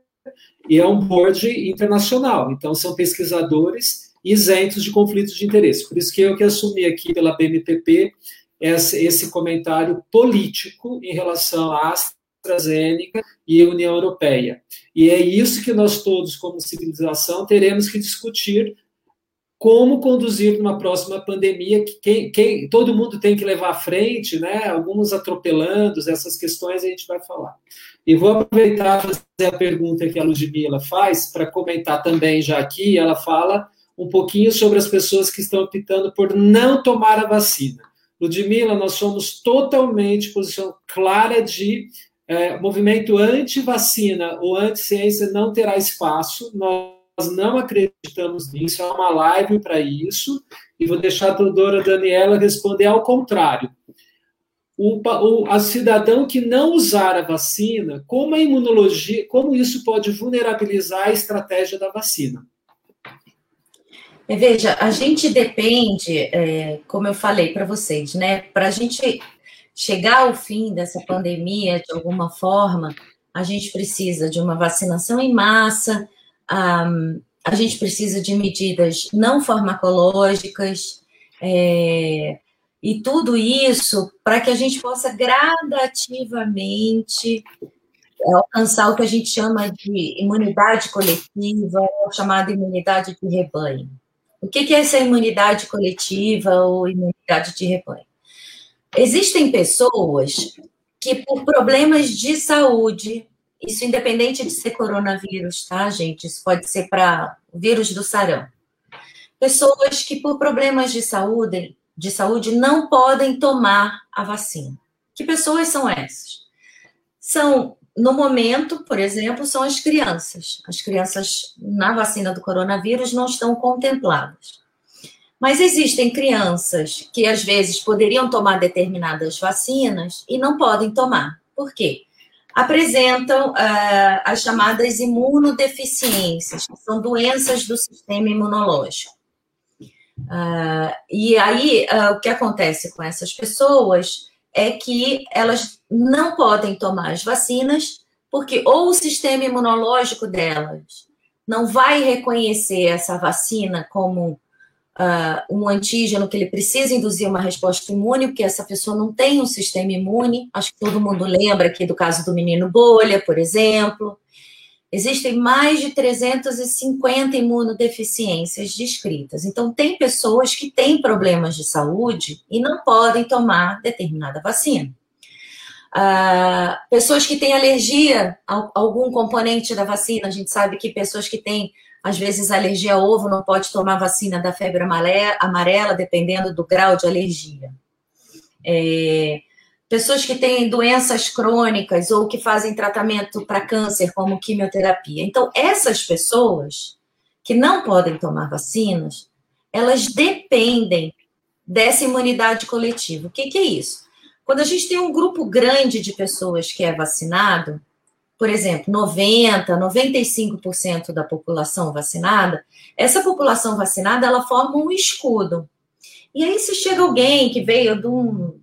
e é um board internacional. Então, são pesquisadores isentos de conflitos de interesse. Por isso que eu que assumi aqui pela BMPP esse, comentário político em relação à AstraZeneca e União Europeia. E é isso que nós todos, como civilização, teremos que discutir como conduzir uma próxima pandemia que quem, quem, todo mundo tem que levar à frente, né? Alguns atropelando essas questões a gente vai falar. E vou aproveitar fazer a pergunta que a Ludmilla faz para comentar também já aqui. Ela fala um pouquinho sobre as pessoas que estão optando por não tomar a vacina. Ludmila, nós somos totalmente posição clara de é, movimento anti-vacina ou anti-ciência não terá espaço. Nós não acreditamos nisso, há uma live para isso, e vou deixar a doutora Daniela responder ao contrário. O, o a cidadão que não usar a vacina, como a imunologia, como isso pode vulnerabilizar a estratégia da vacina? É, veja, a gente depende, é, como eu falei para vocês, né? Para a gente chegar ao fim dessa pandemia de alguma forma, a gente precisa de uma vacinação em massa, um, a gente precisa de medidas não farmacológicas, é, e tudo isso para que a gente possa gradativamente alcançar o que a gente chama de imunidade coletiva, chamada imunidade de rebanho. O que é essa imunidade coletiva ou imunidade de rebanho? Existem pessoas que, por problemas de saúde, isso independente de ser coronavírus, tá, gente? Isso pode ser para vírus do sarão. Pessoas que, por problemas de saúde, de saúde, não podem tomar a vacina. Que pessoas são essas? São no momento, por exemplo, são as crianças. As crianças na vacina do coronavírus não estão contempladas. Mas existem crianças que às vezes poderiam tomar determinadas vacinas e não podem tomar. Por quê? Apresentam uh, as chamadas imunodeficiências, que são doenças do sistema imunológico. Uh, e aí, uh, o que acontece com essas pessoas é que elas não podem tomar as vacinas, porque ou o sistema imunológico delas não vai reconhecer essa vacina como uh, um antígeno que ele precisa induzir uma resposta imune, porque essa pessoa não tem um sistema imune. Acho que todo mundo lembra aqui do caso do menino bolha, por exemplo. Existem mais de 350 imunodeficiências descritas. Então, tem pessoas que têm problemas de saúde e não podem tomar determinada vacina. Uh, pessoas que têm alergia a algum componente da vacina, a gente sabe que pessoas que têm às vezes, alergia a ovo não pode tomar vacina da febre amarela, dependendo do grau de alergia. É, pessoas que têm doenças crônicas ou que fazem tratamento para câncer, como quimioterapia. Então, essas pessoas que não podem tomar vacinas, elas dependem dessa imunidade coletiva. O que, que é isso? Quando a gente tem um grupo grande de pessoas que é vacinado, por exemplo, 90%, 95% da população vacinada, essa população vacinada, ela forma um escudo. E aí, se chega alguém que veio de, um,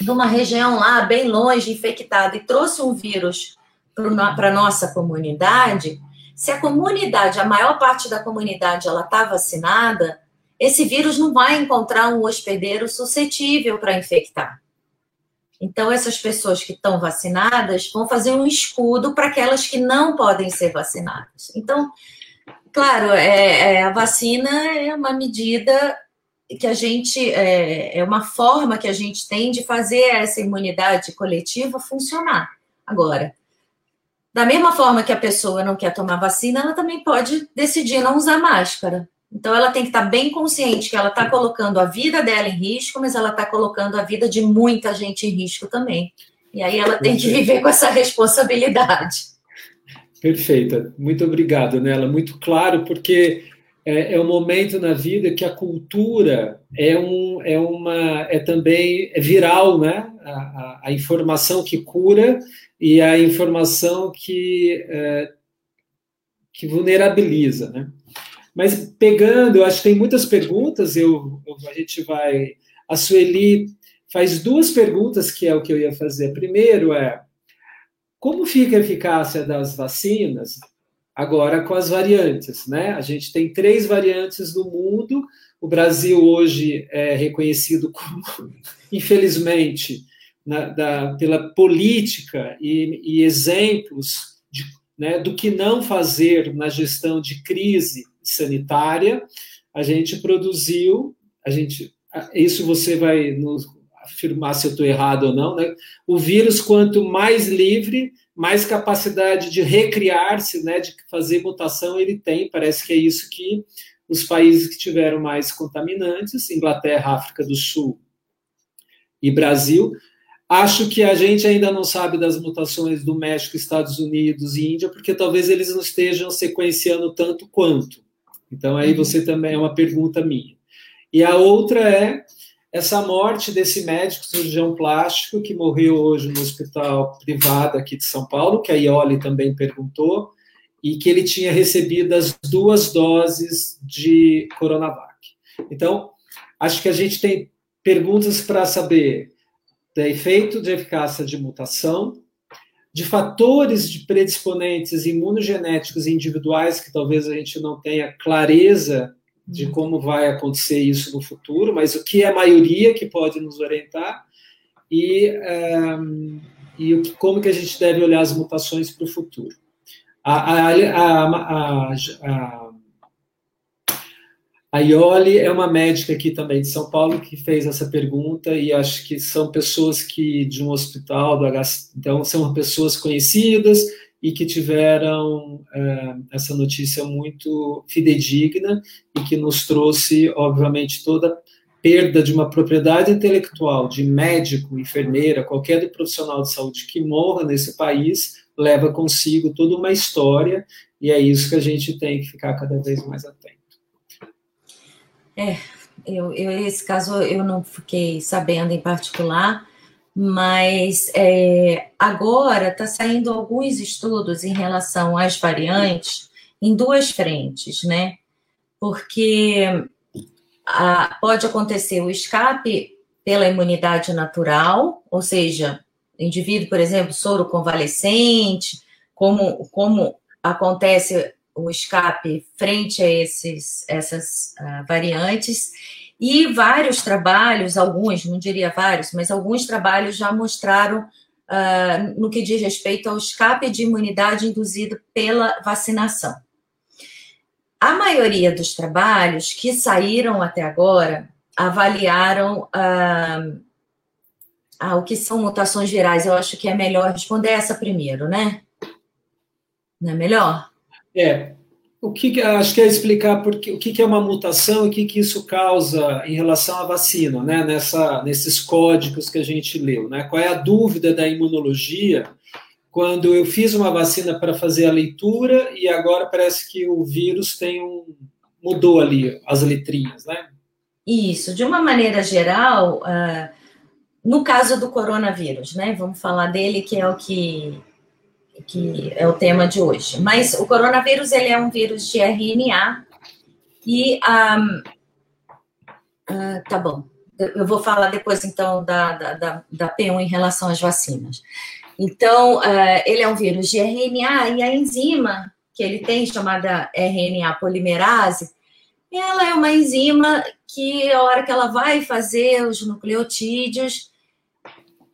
de uma região lá, bem longe, infectada, e trouxe um vírus para a nossa comunidade, se a comunidade, a maior parte da comunidade, ela está vacinada, esse vírus não vai encontrar um hospedeiro suscetível para infectar. Então, essas pessoas que estão vacinadas vão fazer um escudo para aquelas que não podem ser vacinadas. Então, claro, é, é, a vacina é uma medida que a gente, é, é uma forma que a gente tem de fazer essa imunidade coletiva funcionar. Agora, da mesma forma que a pessoa não quer tomar vacina, ela também pode decidir não usar máscara. Então, ela tem que estar bem consciente que ela está colocando a vida dela em risco, mas ela está colocando a vida de muita gente em risco também. E aí ela tem que viver com essa responsabilidade. Perfeita. Muito obrigado, Nela. Muito claro, porque é, é, um momento na vida que a cultura é, um, é, uma, é também é viral, né? A, a, a, informação que cura e a informação que, é, que vulnerabiliza, né? Mas pegando, eu acho que tem muitas perguntas, eu, a gente vai. A Sueli faz duas perguntas, que é o que eu ia fazer. Primeiro é como fica a eficácia das vacinas agora com as variantes, né? A gente tem três variantes no mundo. O Brasil hoje é reconhecido como, infelizmente, na, da, pela política e, e exemplos de, né, do que não fazer na gestão de crise sanitária, a gente produziu, a gente, isso você vai nos afirmar se eu estou errado ou não, né? O vírus, quanto mais livre, mais capacidade de recriar-se, né, de fazer mutação ele tem. Parece que é isso que os países que tiveram mais contaminantes, Inglaterra, África do Sul e Brasil, Acho que a gente ainda não sabe das mutações do México, Estados Unidos e Índia, porque talvez eles não estejam sequenciando tanto quanto. Então, aí você também é uma pergunta minha. E a outra é essa morte desse médico cirurgião plástico que morreu hoje no hospital privado aqui de São Paulo, que a Ioli também perguntou, e que ele tinha recebido as duas doses de Coronavac. Então, acho que a gente tem perguntas para saber do efeito de eficácia de mutação, de fatores de predisponentes imunogenéticos individuais que talvez a gente não tenha clareza de uhum. como vai acontecer isso no futuro, mas o que é a maioria que pode nos orientar e, um, eh, e o que, como que a gente deve olhar as mutações para o futuro. A, a, a, a, a Ioli é uma médica aqui também de São Paulo que fez essa pergunta e acho que são pessoas que de um hospital do H, então são pessoas conhecidas e que tiveram é, essa notícia muito fidedigna e que nos trouxe, obviamente, toda perda de uma propriedade intelectual de médico, enfermeira, qualquer profissional de saúde que morra nesse país leva consigo toda uma história, e é isso que a gente tem que ficar cada vez mais atento. É, eu, eu esse caso eu não fiquei sabendo em particular, mas é, agora está saindo alguns estudos em relação às variantes em duas frentes, né? Porque a, pode acontecer o escape pela imunidade natural, ou seja, indivíduo, por exemplo, soro convalescente, como, como acontece o escape frente a esses, essas uh, variantes, e vários trabalhos, alguns, não diria vários, mas alguns trabalhos já mostraram uh, no que diz respeito ao escape de imunidade induzido pela vacinação. A maioria dos trabalhos que saíram até agora avaliaram ah, o que são mutações virais. Eu acho que é melhor responder essa primeiro, né? Não é melhor? É. O que acho que é explicar porque, o que, é uma mutação e o que, que isso causa em relação à vacina, né? Nessa, nesses códigos que a gente leu, né? Qual é a dúvida da imunologia quando eu fiz uma vacina para fazer a leitura e agora parece que o vírus tem um mudou ali as letrinhas, né? Isso, de uma maneira geral, uh, no caso do coronavírus, né? Vamos falar dele que é o que que é o tema de hoje. Mas o coronavírus ele é um vírus de RNA e um, uh, tá bom. Eu vou falar depois então da, da, da, da P1 em relação às vacinas. Então, uh, ele é um vírus de RNA e a enzima que ele tem, chamada RNA polimerase, ela é uma enzima que, a hora que ela vai fazer os nucleotídeos,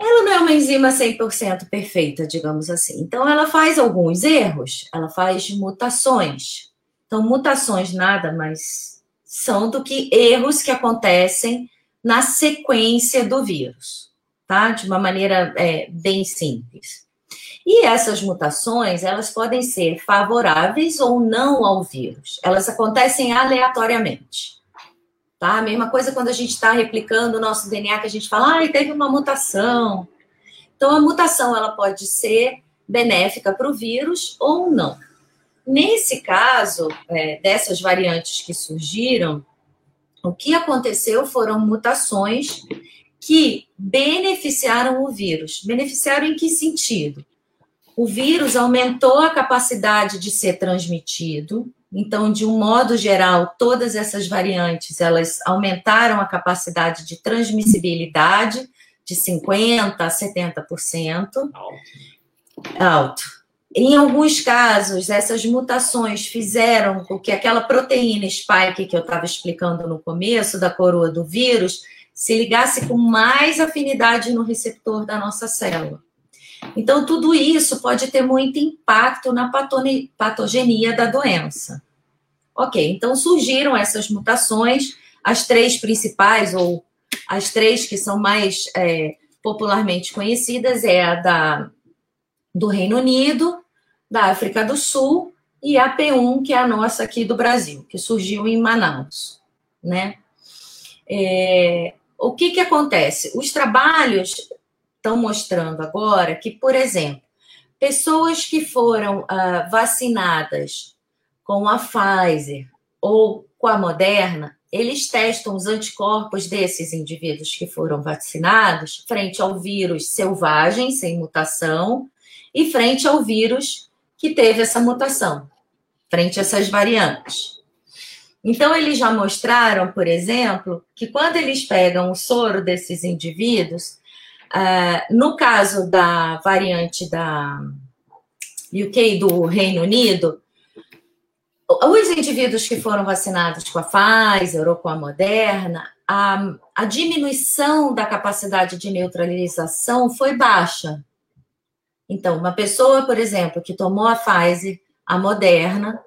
ela não é uma enzima 100% perfeita, digamos assim. Então, ela faz alguns erros, ela faz mutações. Então, mutações nada mais são do que erros que acontecem na sequência do vírus tá? De uma maneira é, bem simples. E essas mutações, elas podem ser favoráveis ou não ao vírus. Elas acontecem aleatoriamente. Tá? A mesma coisa quando a gente está replicando o nosso DNA, que a gente fala, ah, teve uma mutação. Então, a mutação, ela pode ser benéfica para o vírus ou não. Nesse caso, é, dessas variantes que surgiram, o que aconteceu foram mutações que beneficiaram o vírus. Beneficiaram em que sentido? O vírus aumentou a capacidade de ser transmitido. Então, de um modo geral, todas essas variantes, elas aumentaram a capacidade de transmissibilidade de 50% a 70%. Alto. Alto. Em alguns casos, essas mutações fizeram com que aquela proteína spike que eu estava explicando no começo, da coroa do vírus, se ligasse com mais afinidade no receptor da nossa célula. Então, tudo isso pode ter muito impacto na patogenia da doença. Ok, então surgiram essas mutações, as três principais, ou as três que são mais é, popularmente conhecidas, é a da, do Reino Unido, da África do Sul e a P1, que é a nossa aqui do Brasil, que surgiu em Manaus, né? É, o que, que acontece? Os trabalhos estão mostrando agora que, por exemplo, pessoas que foram uh, vacinadas com a Pfizer ou com a Moderna, eles testam os anticorpos desses indivíduos que foram vacinados frente ao vírus selvagem, sem mutação, e frente ao vírus que teve essa mutação, frente a essas variantes. Então, eles já mostraram, por exemplo, que quando eles pegam o soro desses indivíduos, uh, no caso da variante da UK, do Reino Unido, os indivíduos que foram vacinados com a Pfizer ou com a Moderna, a, a diminuição da capacidade de neutralização foi baixa. Então, uma pessoa, por exemplo, que tomou a Pfizer, a Moderna,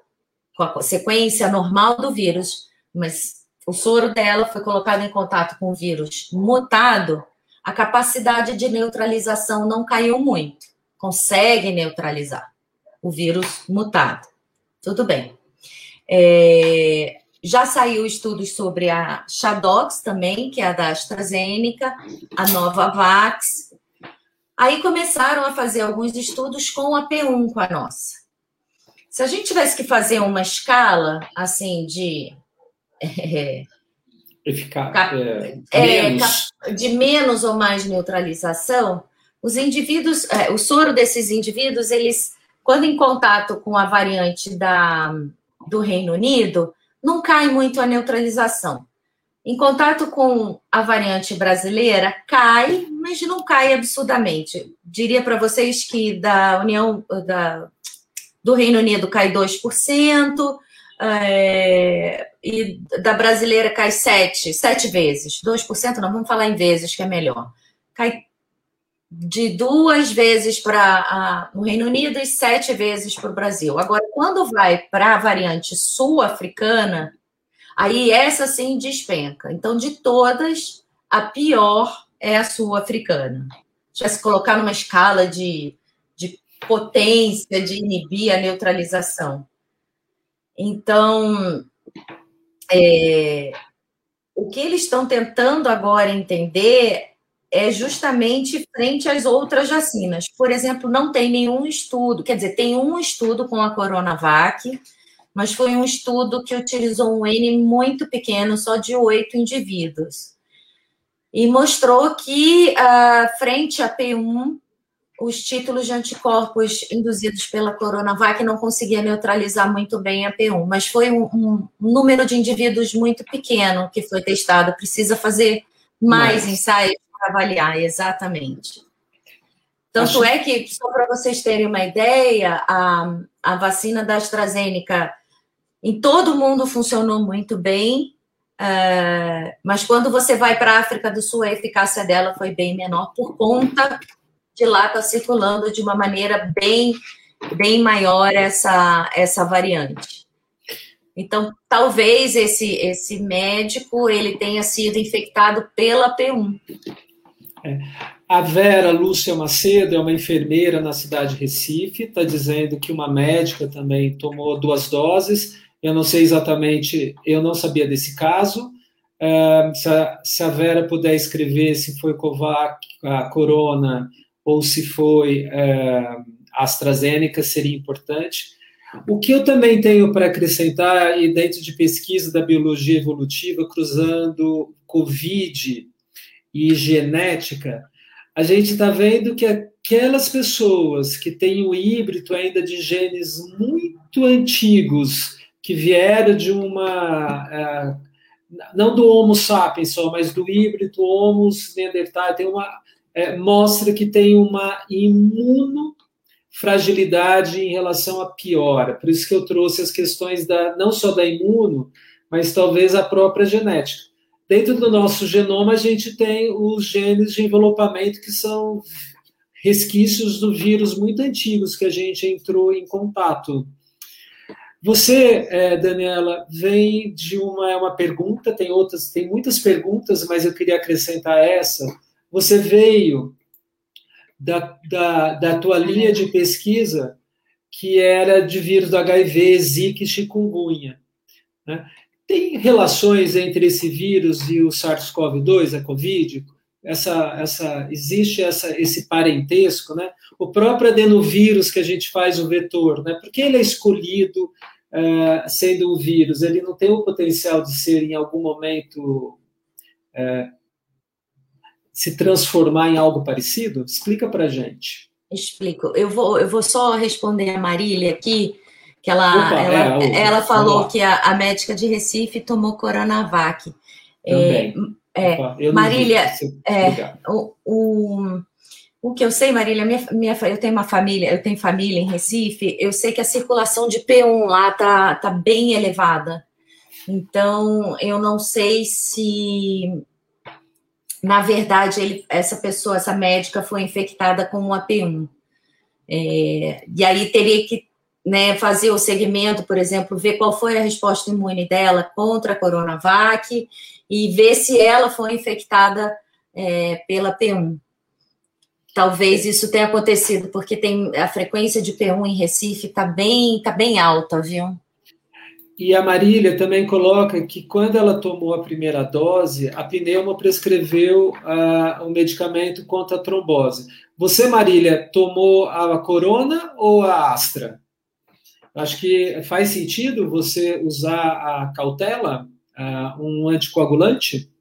com a sequência normal do vírus, mas o soro dela foi colocado em contato com o vírus mutado, a capacidade de neutralização não caiu muito. Consegue neutralizar o vírus mutado. Tudo bem. É, já saiu estudos sobre a Shadox também, que é a da AstraZeneca, a Novavax, Aí começaram a fazer alguns estudos com a P1, com a nossa. Se a gente tivesse que fazer uma escala, assim, de. É, Eficaz, é, é, menos. de menos ou mais neutralização, os indivíduos, é, o soro desses indivíduos, eles, quando em contato com a variante da, do Reino Unido, não cai muito a neutralização. Em contato com a variante brasileira, cai, mas não cai absurdamente. Diria para vocês que da União da, do Reino Unido cai 2%, é, e da brasileira cai 7, 7 vezes. 2% não, vamos falar em vezes, que é melhor. Cai de duas vezes para o Reino Unido e sete vezes para o Brasil. Agora, quando vai para a variante sul-africana, Aí essa sim despenca. Então, de todas, a pior é a sul-africana. Já se colocar numa escala de, de potência de inibir a neutralização. Então, é, o que eles estão tentando agora entender é justamente frente às outras vacinas. Por exemplo, não tem nenhum estudo, quer dizer, tem um estudo com a Coronavac, mas foi um estudo que utilizou um N muito pequeno, só de oito indivíduos. E mostrou que, uh, frente a P1, os títulos de anticorpos induzidos pela Coronavac não conseguia neutralizar muito bem a P1, mas foi um, um número de indivíduos muito pequeno que foi testado. Precisa fazer mais mas... ensaios para avaliar, exatamente. Tanto Acho... é que, só para vocês terem uma ideia, a, a vacina da AstraZeneca em todo mundo funcionou muito bem, uh, mas quando você vai para a África do Sul, a eficácia dela foi bem menor por conta de lá estar tá circulando de uma maneira bem, bem maior essa, essa variante. Então, talvez esse, esse médico ele tenha sido infectado pela P1. É. A Vera Lúcia Macedo é uma enfermeira na cidade de Recife, está dizendo que uma médica também tomou duas doses eu não sei exatamente, eu não sabia desse caso. Uh, se, a, se, a, Vera puder escrever se foi Covac, a Corona ou se foi uh, AstraZeneca, seria importante. O que eu também tenho para acrescentar, e dentro de pesquisa da biologia evolutiva, cruzando Covid e genética, a gente está vendo que aquelas pessoas que têm o híbrido ainda de genes muito antigos, que vieram de uma. É, não do Homo sapiens só, mas do híbrido Homo neandertal, tem uma, é, mostra que tem uma imunofragilidade em relação à piora. Por isso que eu trouxe as questões da, não só da imuno, mas talvez a própria genética. Dentro do nosso genoma, a gente tem os genes de envelopamento, que são resquícios do vírus muito antigos que a gente entrou em contato você, é, Daniela, vem de uma, é uma pergunta, tem outras, tem muitas perguntas, mas eu queria acrescentar essa. Você veio da, da, da tua linha de pesquisa que era de vírus do HIV, Zika e chikungunya. Né? Tem relações entre esse vírus e o SARS-CoV-2, a COVID? Essa, essa, existe essa, esse parentesco, né? O próprio adenovírus que a gente faz o vetor, né? Porque ele é escolhido uh, sendo um vírus, ele não tem o potencial de ser em algum momento uh, se transformar em algo parecido? Explica para gente. Explico. Eu vou, eu vou só responder a Marília aqui, que ela, Opa, ela, é, ela falou que a, a, médica de Recife tomou Coronavac. Também. É, Opa, Marília, é, o, o, o que eu sei, Marília, minha, minha, eu tenho uma família, eu tenho família em Recife, eu sei que a circulação de P1 lá tá, tá bem elevada. Então, eu não sei se, na verdade, ele, essa pessoa, essa médica, foi infectada com uma P1. É, e aí teria que né, fazer o segmento, por exemplo, ver qual foi a resposta imune dela contra a Coronavac e ver se ela foi infectada é, pela P1. Talvez isso tenha acontecido, porque tem a frequência de P1 em Recife está bem, tá bem alta, viu? E a Marília também coloca que quando ela tomou a primeira dose, a pneuma prescreveu uh, um medicamento contra a trombose. Você, Marília, tomou a Corona ou a Astra? Acho que faz sentido você usar a cautela, uh, um anticoagulante?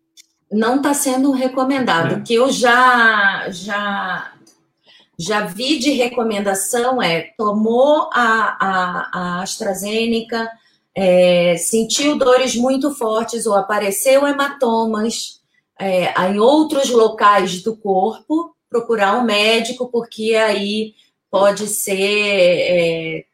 Não está sendo recomendado. O é. que eu já, já já vi de recomendação é tomou a, a, a AstraZeneca, é, sentiu dores muito fortes ou apareceu hematomas é, em outros locais do corpo, procurar um médico, porque aí pode ser é,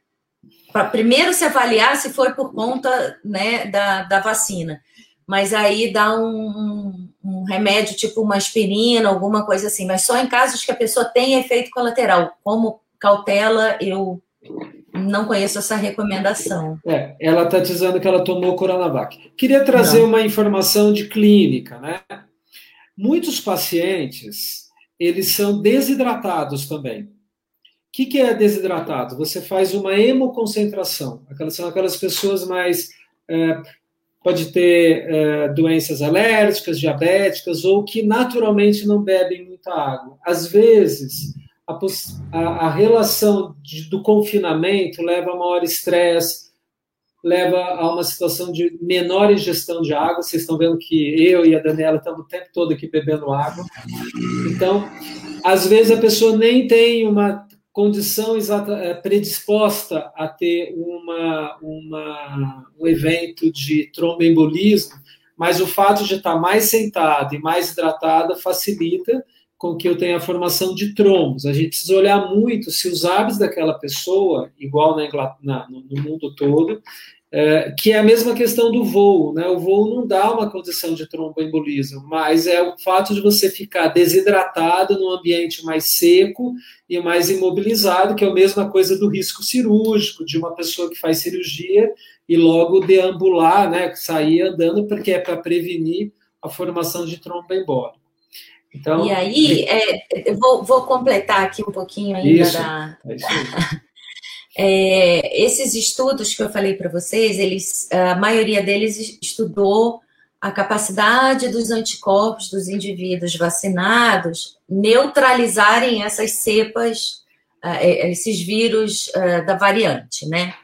para primeiro se avaliar se foi por conta né, da, da vacina mas aí dá um, um, remédio tipo uma aspirina, alguma coisa assim, mas só em casos que a pessoa tenha efeito colateral. Como cautela, eu não conheço essa recomendação. É, ela está dizendo que ela tomou Coronavac. Queria trazer não. uma informação de clínica, né? Muitos pacientes, eles são desidratados também. O que, que é desidratado? Você faz uma hemoconcentração. Aquelas são aquelas pessoas mais é, pode ter é, doenças alérgicas, diabéticas, ou que naturalmente não bebem muita água. Às vezes, a, a, relação de, do confinamento leva a maior estresse, leva a uma situação de menor ingestão de água. Vocês estão vendo que eu e a Daniela estamos o tempo todo aqui bebendo água. Então, às vezes a pessoa nem tem uma condição exata, é, predisposta a ter uma, uma, um evento de tromboembolismo, mas o fato de estar mais sentada e mais hidratada facilita com que eu tenha a formação de trombos. A gente precisa olhar muito se os hábitos daquela pessoa, igual na, na, no mundo todo, é, que é a mesma questão do voo, né? O voo não dá uma condição de tromboembolismo, mas é o fato de você ficar desidratado num ambiente mais seco e mais imobilizado, que é a mesma coisa do risco cirúrgico, de uma pessoa que faz cirurgia e logo deambular, né? Sair andando, porque é para prevenir a formação de tromboembólico. Então, e aí, é, eu vou, vou, completar aqui um pouquinho ainda isso, da. É É, esses estudos que eu falei para vocês, eles, a maioria deles estudou a capacidade dos anticorpos dos indivíduos vacinados neutralizarem essas cepas, uh, esses vírus da variante, né?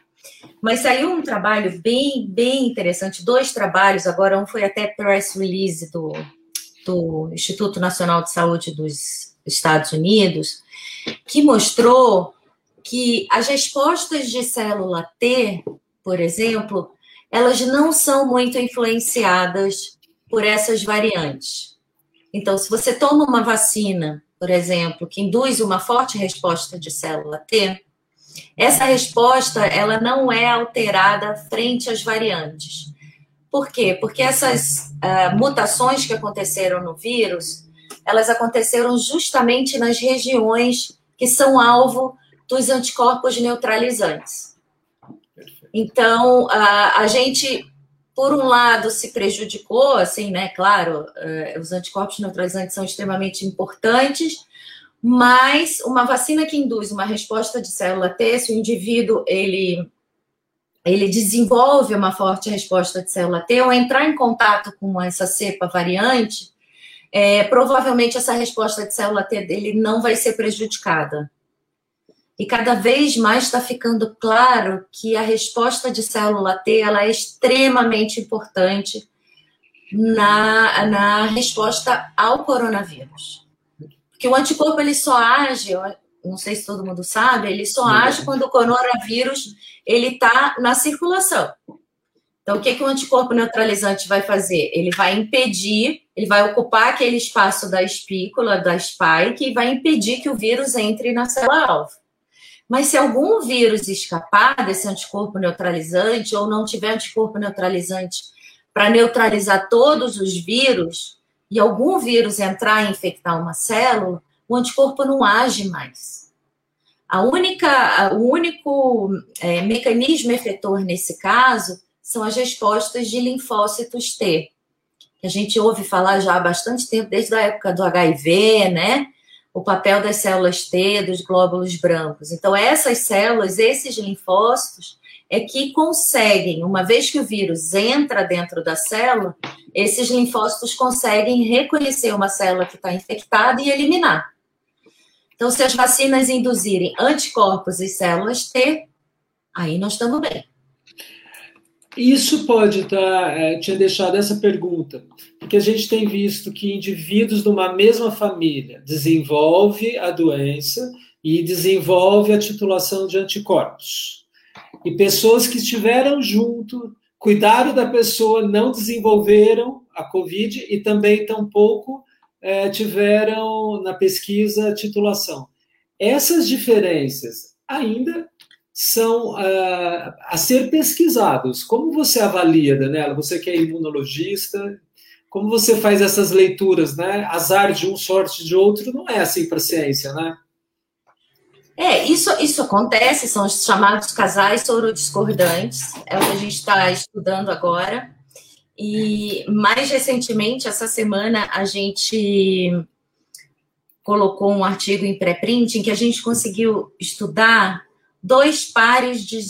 Mas saiu um trabalho bem, bem interessante, dois trabalhos, agora um foi até press release do, do Instituto Nacional de Saúde dos Estados Unidos, que mostrou que as respostas de célula T, por exemplo, elas não são muito influenciadas por essas variantes. Então, se você toma uma vacina, por exemplo, que induz uma forte resposta de célula T, essa resposta ela não é alterada frente às variantes. Por quê? Porque essas uh, mutações que aconteceram no vírus, elas aconteceram justamente nas regiões que são alvo dos anticorpos neutralizantes. Então, a, a gente, por um lado, se prejudicou, assim, né? Claro, uh, os anticorpos neutralizantes são extremamente importantes, mas uma vacina que induz uma resposta de célula T, se o indivíduo ele ele desenvolve uma forte resposta de célula T ou entrar em contato com essa cepa variante, é, provavelmente essa resposta de célula T dele não vai ser prejudicada. E cada vez mais está ficando claro que a resposta de célula T ela é extremamente importante na, na resposta ao coronavírus. Porque o anticorpo ele só age, não sei se todo mundo sabe, ele só age quando o coronavírus ele está na circulação. Então, o que, que o anticorpo neutralizante vai fazer? Ele vai impedir, ele vai ocupar aquele espaço da espícula, da spike, e vai impedir que o vírus entre na célula-alvo. Mas se algum vírus escapar desse anticorpo neutralizante ou não tiver anticorpo neutralizante para neutralizar todos os vírus e algum vírus entrar e infectar uma célula, o anticorpo não age mais. A única, o único é, mecanismo efetor nesse caso são as respostas de linfócitos T, que a gente ouve falar já há bastante tempo, desde a época do HIV, né? o papel das células T, dos glóbulos brancos. Então, essas células, esses linfócitos, é que conseguem, uma vez que o vírus entra dentro da célula, esses linfócitos conseguem reconhecer uma célula que está infectada e eliminar. Então, se as vacinas induzirem anticorpos e células T, aí nós estamos bem. Isso pode estar, tá, é, tinha deixado essa pergunta, porque a gente tem visto que indivíduos de uma mesma família desenvolve a doença e desenvolve a titulação de anticorpos. E pessoas que estiveram junto, cuidaram da pessoa, não desenvolveram a Covid e também tampouco é, tiveram na pesquisa titulação. Essas diferenças ainda são uh, a ser pesquisados. Como você avalia, Daniela? Você que é imunologista, como você faz essas leituras, né? Azar de um, sorte de outro, não é assim para a ciência, né? É, isso, isso acontece, são os chamados casais sorodiscordantes, é o que a gente está estudando agora. E mais recentemente, essa semana, a gente colocou um artigo em pré-print em que a gente conseguiu estudar dois pares de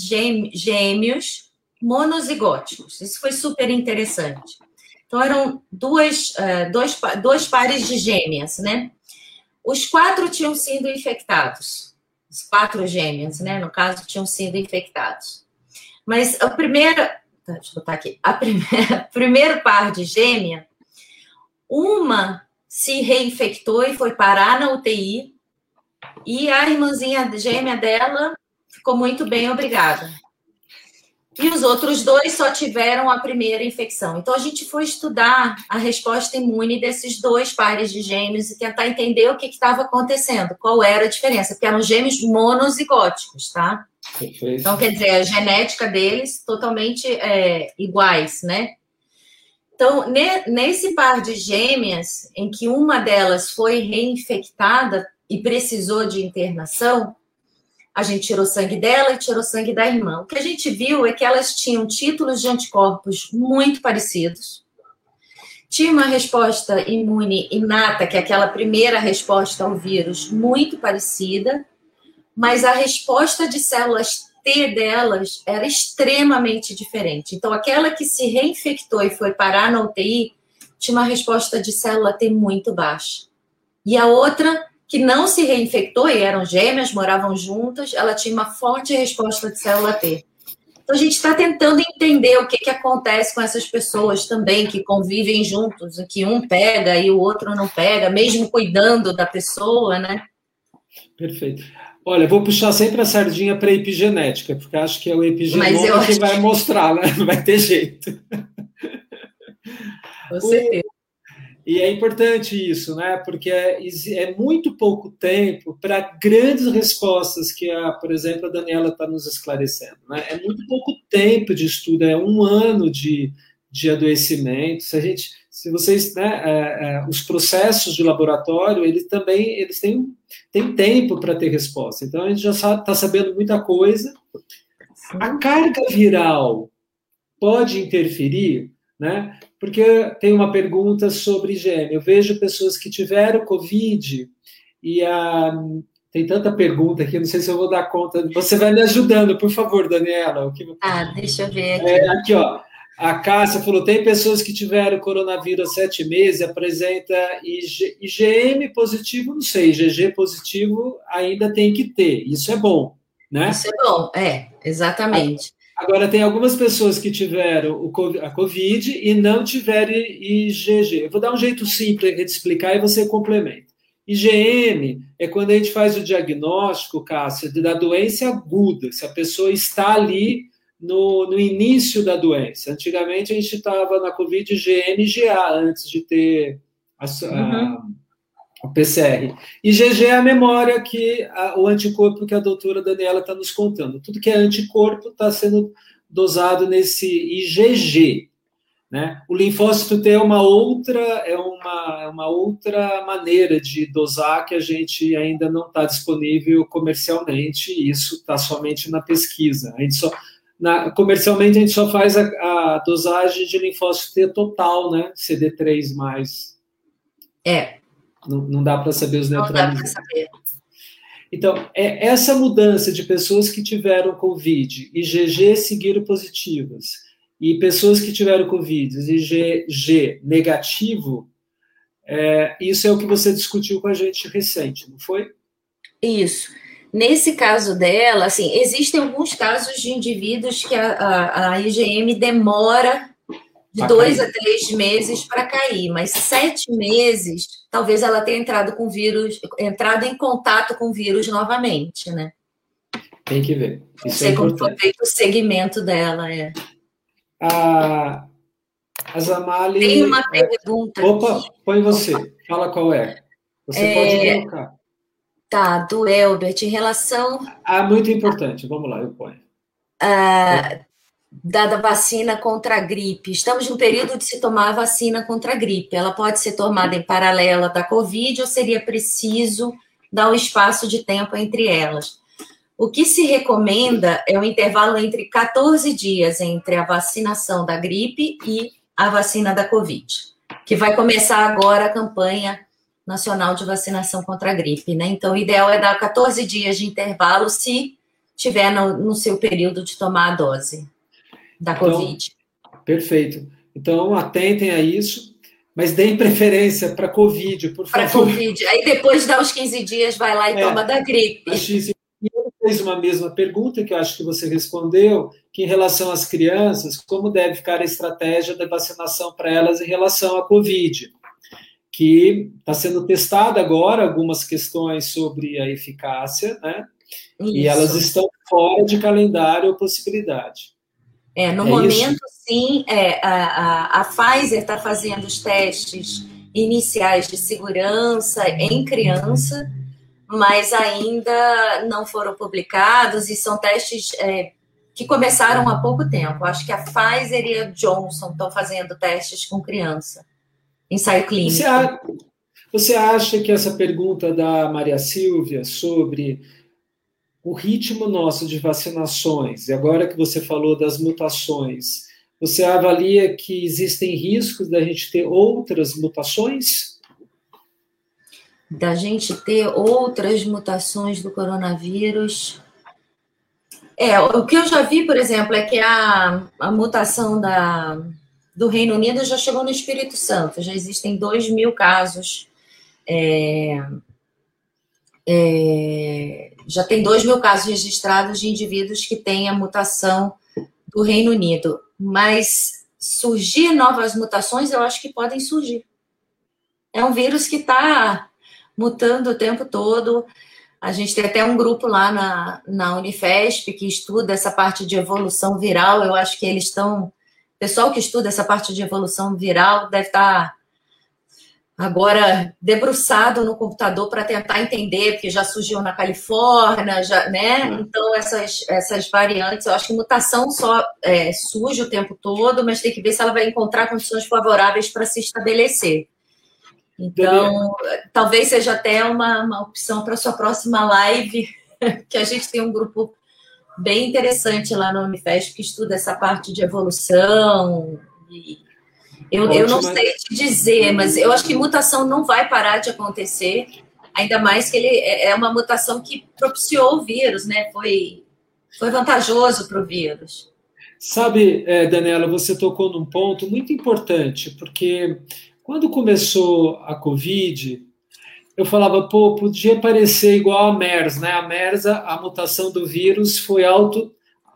gêmeos monozigóticos. Isso foi super interessante. Então, eram duas, é, dois, dois pares de gêmeas, né? Os quatro tinham sido infectados. Os quatro gêmeas, né? No caso, tinham sido infectados. Mas a primeira. Tá, deixa eu botar aqui. A primeira, primeiro par de gêmea, uma se reinfectou e foi parar na UTI. E a irmãzinha gêmea dela ficou muito bem, obrigada. E os outros dois só tiveram a primeira infecção. Então, a gente foi estudar a resposta imune desses dois pares de gêmeos e tentar entender o que estava acontecendo, qual era a diferença, porque eram gêmeos monozigóticos, tá? Então, quer dizer, a genética deles totalmente é, iguais, né? Então, nesse par de gêmeas, em que uma delas foi reinfectada e precisou de internação, a gente tirou sangue dela e tirou sangue da irmã. O que a gente viu é que elas tinham títulos de anticorpos muito parecidos. Tinha uma resposta imune inata, que é aquela primeira resposta ao vírus, muito parecida, mas a resposta de células T delas era extremamente diferente. Então, aquela que se reinfectou e foi parar na UTI tinha uma resposta de célula T muito baixa. E a outra que não se reinfectou e eram gêmeas, moravam juntas, ela tinha uma forte resposta de célula T. Então, a gente está tentando entender o que, que acontece com essas pessoas também que convivem juntos, que um pega e o outro não pega, mesmo cuidando da pessoa, né? Perfeito. Olha, vou puxar sempre a sardinha para a epigenética, porque acho que é o epigenoma que vai mostrar, né? Não vai ter jeito. Com certeza. E é importante isso, né? Porque é, é muito pouco tempo para grandes respostas que, a, por exemplo, a Daniela está nos esclarecendo. Né? É muito pouco tempo de estudo, é um ano de, de adoecimento. Se a gente, se vocês, né, é, é, os processos de laboratório, eles também eles têm, têm tempo para ter resposta. Então a gente já está sabendo muita coisa. A carga viral pode interferir, né? porque tem uma pergunta sobre IgM. Eu vejo pessoas que tiveram Covid e a, tem tanta pergunta aqui, não sei se eu vou dar conta. Você vai me ajudando, por favor, Daniela. Que... Ah, deixa eu ver aqui. É, aqui, ó. A Cássia falou: tem pessoas que tiveram coronavírus há sete meses, apresenta IG, IgM positivo, não sei, IgG positivo ainda tem que ter. Isso é bom, né? Isso é bom, é, exatamente. Agora, tem algumas pessoas que tiveram a Covid e não tiveram IgG. Eu vou dar um jeito simples de explicar e você complementa. IgM é quando a gente faz o diagnóstico, Cássia, da doença aguda, se a pessoa está ali no, no início da doença. Antigamente a gente estava na Covid IgM e IgA, antes de ter a, uhum. o PCR. IgG é a memória que a, o anticorpo que a doutora Daniela está nos contando. Tudo que é anticorpo está sendo dosado nesse IgG. Né? O linfócito T é uma outra é uma, é uma outra maneira de dosar que a gente ainda não está disponível comercialmente. E isso está somente na pesquisa. A gente só na, comercialmente a gente só faz a, a dosagem de linfócito T total, né? CD3 mais. É, Não, não dá para saber os neutralizantes. Não dá para saber. Então, é essa mudança de pessoas que tiveram Covid e GG seguiram positivas, e pessoas que tiveram Covid e GG negativo, é, isso é o que você discutiu com a gente recente, não foi? Isso. Nesse caso dela, assim, existem alguns casos de indivíduos que a, a, a IgM demora de dois cair. a três meses para cair, mas sete meses, talvez ela tenha entrado com vírus, entrado em contato com o vírus novamente, né? Tem que ver. Isso Não sei é como foi feito o segmento dela, é. A, a Zamali. Tem uma pergunta. Opa, põe você. Fala qual é. Você é... pode colocar. Tá, do Elbert, em relação. Ah, muito importante. Vamos lá, eu ponho. Ah, da vacina contra a gripe. Estamos no período de se tomar a vacina contra a gripe. Ela pode ser tomada em paralela da Covid ou seria preciso dar um espaço de tempo entre elas? O que se recomenda é um intervalo entre 14 dias entre a vacinação da gripe e a vacina da Covid, que vai começar agora a campanha nacional de vacinação contra a gripe, né? Então, o ideal é dar 14 dias de intervalo se tiver no, no seu período de tomar a dose da então, Covid. Perfeito. Então, atentem a isso, mas deem preferência para Covid, por favor. Para Covid. Aí, depois de dar os 15 dias, vai lá e é, toma da gripe. A X fez uma mesma pergunta que eu acho que você respondeu, que em relação às crianças, como deve ficar a estratégia da vacinação para elas em relação à Covid? Que está sendo testada agora algumas questões sobre a eficácia, né? Isso. E elas estão fora de calendário ou possibilidade. É, no é momento, isso? sim, é, a, a, a Pfizer está fazendo os testes iniciais de segurança em criança, mas ainda não foram publicados e são testes é, que começaram há pouco tempo. Acho que a Pfizer e a Johnson estão fazendo testes com criança, ensaio clínico. Você, a, você acha que essa pergunta da Maria Silvia sobre o ritmo nosso de vacinações, e agora que você falou das mutações, você avalia que existem riscos da gente ter outras mutações? Da gente ter outras mutações do coronavírus. É, o que eu já vi, por exemplo, é que a, a mutação da, do Reino Unido já chegou no Espírito Santo, já existem 2 mil casos. É, é, já tem 2 mil casos registrados de indivíduos que têm a mutação do Reino Unido. Mas surgir novas mutações, eu acho que podem surgir. É um vírus que está mutando o tempo todo. A gente tem até um grupo lá na, na Unifesp que estuda essa parte de evolução viral. Eu acho que eles estão. Pessoal que estuda essa parte de evolução viral deve estar tá agora debruçado no computador para tentar entender, porque já surgiu na Califórnia, já, né? Uhum. Então, essas, essas variantes, eu acho que mutação só é, surge o tempo todo, mas tem que ver se ela vai encontrar condições favoráveis para se estabelecer. Então, talvez seja até uma, uma opção para sua próxima live, que a gente tem um grupo bem interessante lá no Unifesp que estuda essa parte de evolução eu, eu não sei te dizer, mas eu acho que mutação não vai parar de acontecer, ainda mais que ele é, é uma mutação que propiciou o vírus, né? Foi, foi vantajoso para o vírus. Sabe, é, Daniela, você tocou num ponto muito importante, porque quando começou a Covid, eu falava, pô, podia parecer igual a MERS, né? A MERS, a mutação do vírus foi auto,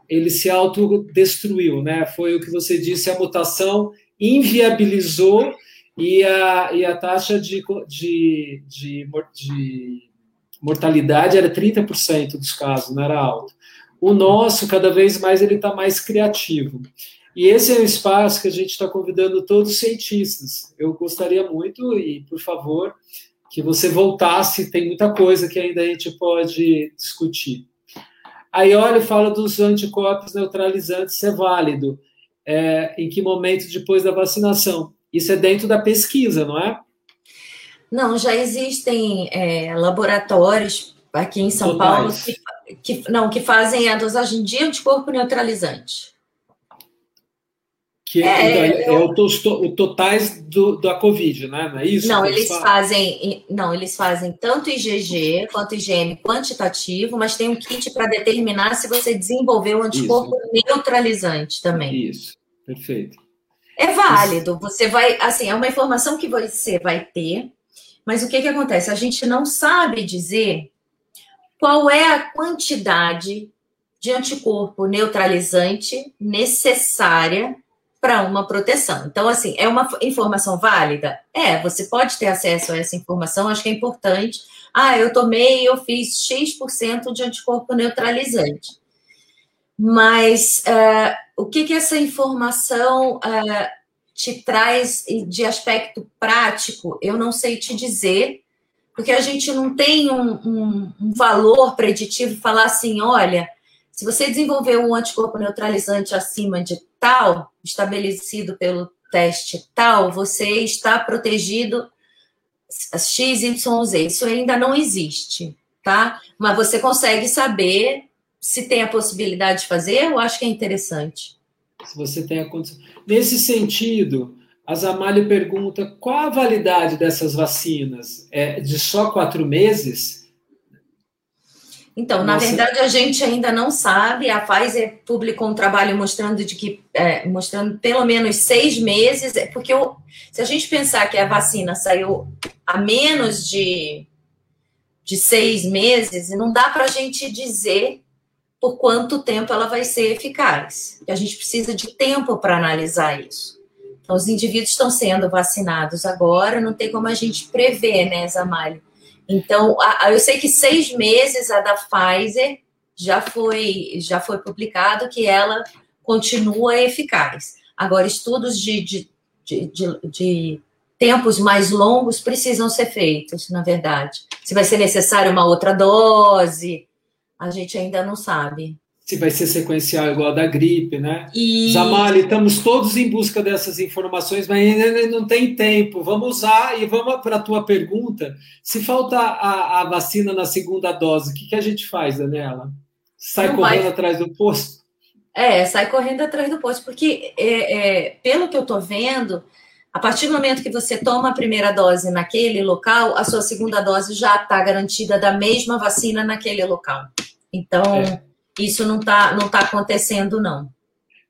ele se autodestruiu, né? Foi o que você disse, a mutação inviabilizou e a, e a taxa de, de, de, de mortalidade era 30% dos casos, não era alto. O nosso, cada vez mais, ele está mais criativo. E esse é o espaço que a gente está convidando todos os cientistas. Eu gostaria muito, e por favor, que você voltasse, tem muita coisa que ainda a gente pode discutir. Aí olha fala dos anticorpos neutralizantes, se é válido é, em que momento depois da vacinação. Isso é dentro da pesquisa, não é? Não, já existem é, laboratórios aqui em São Paulo que, que, não, que fazem a dosagem de anticorpo neutralizante. Que é, então, é, é o, o, totais do, da Covid, né? Não é isso? Não, eles, fazem, não, eles fazem tanto IgG quanto IgM quantitativo, mas tem um kit para determinar se você desenvolveu o anticorpo isso. neutralizante também. Isso, perfeito. É válido, você vai, assim, é uma informação que você vai ter, mas o que que acontece? A gente não sabe dizer qual é a quantidade de anticorpo neutralizante necessária para uma proteção. Então, assim, é uma informação válida? É, você pode ter acesso a essa informação, acho que é importante. Ah, eu tomei, eu fiz X% de anticorpo neutralizante. Mas uh, o que, que essa informação uh, te traz de aspecto prático, eu não sei te dizer, porque a gente não tem um, um, um valor preditivo falar assim, olha, se você desenvolver um anticorpo neutralizante acima de tal, estabelecido pelo teste tal, você está protegido X, Y, Z. Isso ainda não existe, tá? Mas você consegue saber se tem a possibilidade de fazer, eu acho que é interessante. Se você tem a condição. Nesse sentido, a Zamalho pergunta qual a validade dessas vacinas? É de só quatro meses? Então, na verdade, a gente ainda não sabe. A Pfizer publicou um trabalho mostrando de que é, mostrando pelo menos seis meses, é, porque eu, se a gente pensar que a vacina saiu a menos de, de seis meses, não dá para a gente dizer por quanto tempo ela vai ser eficaz. A gente precisa de tempo para analisar isso. Então, os indivíduos estão sendo vacinados agora, não tem como a gente prever, né, Zamalho? Então, a, a, eu sei que seis meses a da Pfizer já foi, já foi publicado que ela continua eficaz. Agora, estudos de, de, de, de, de tempos mais longos precisam ser feitos, na verdade. Se vai ser necessário uma outra dose, a gente ainda não sabe se vai ser sequencial igual a da gripe, né? E... Zamali, estamos todos em busca dessas informações, mas ainda não tem tempo. Vamos usar e vamos para a tua pergunta. Se falta a, a, vacina na segunda dose, o que, que a gente faz, Daniela? Sai não correndo vai... atrás do posto? É, sai correndo atrás do posto, porque é, é, pelo que eu estou vendo, a partir do momento que você toma a primeira dose naquele local, a sua segunda dose já está garantida da mesma vacina naquele local. Então, é isso não está não tá acontecendo, não.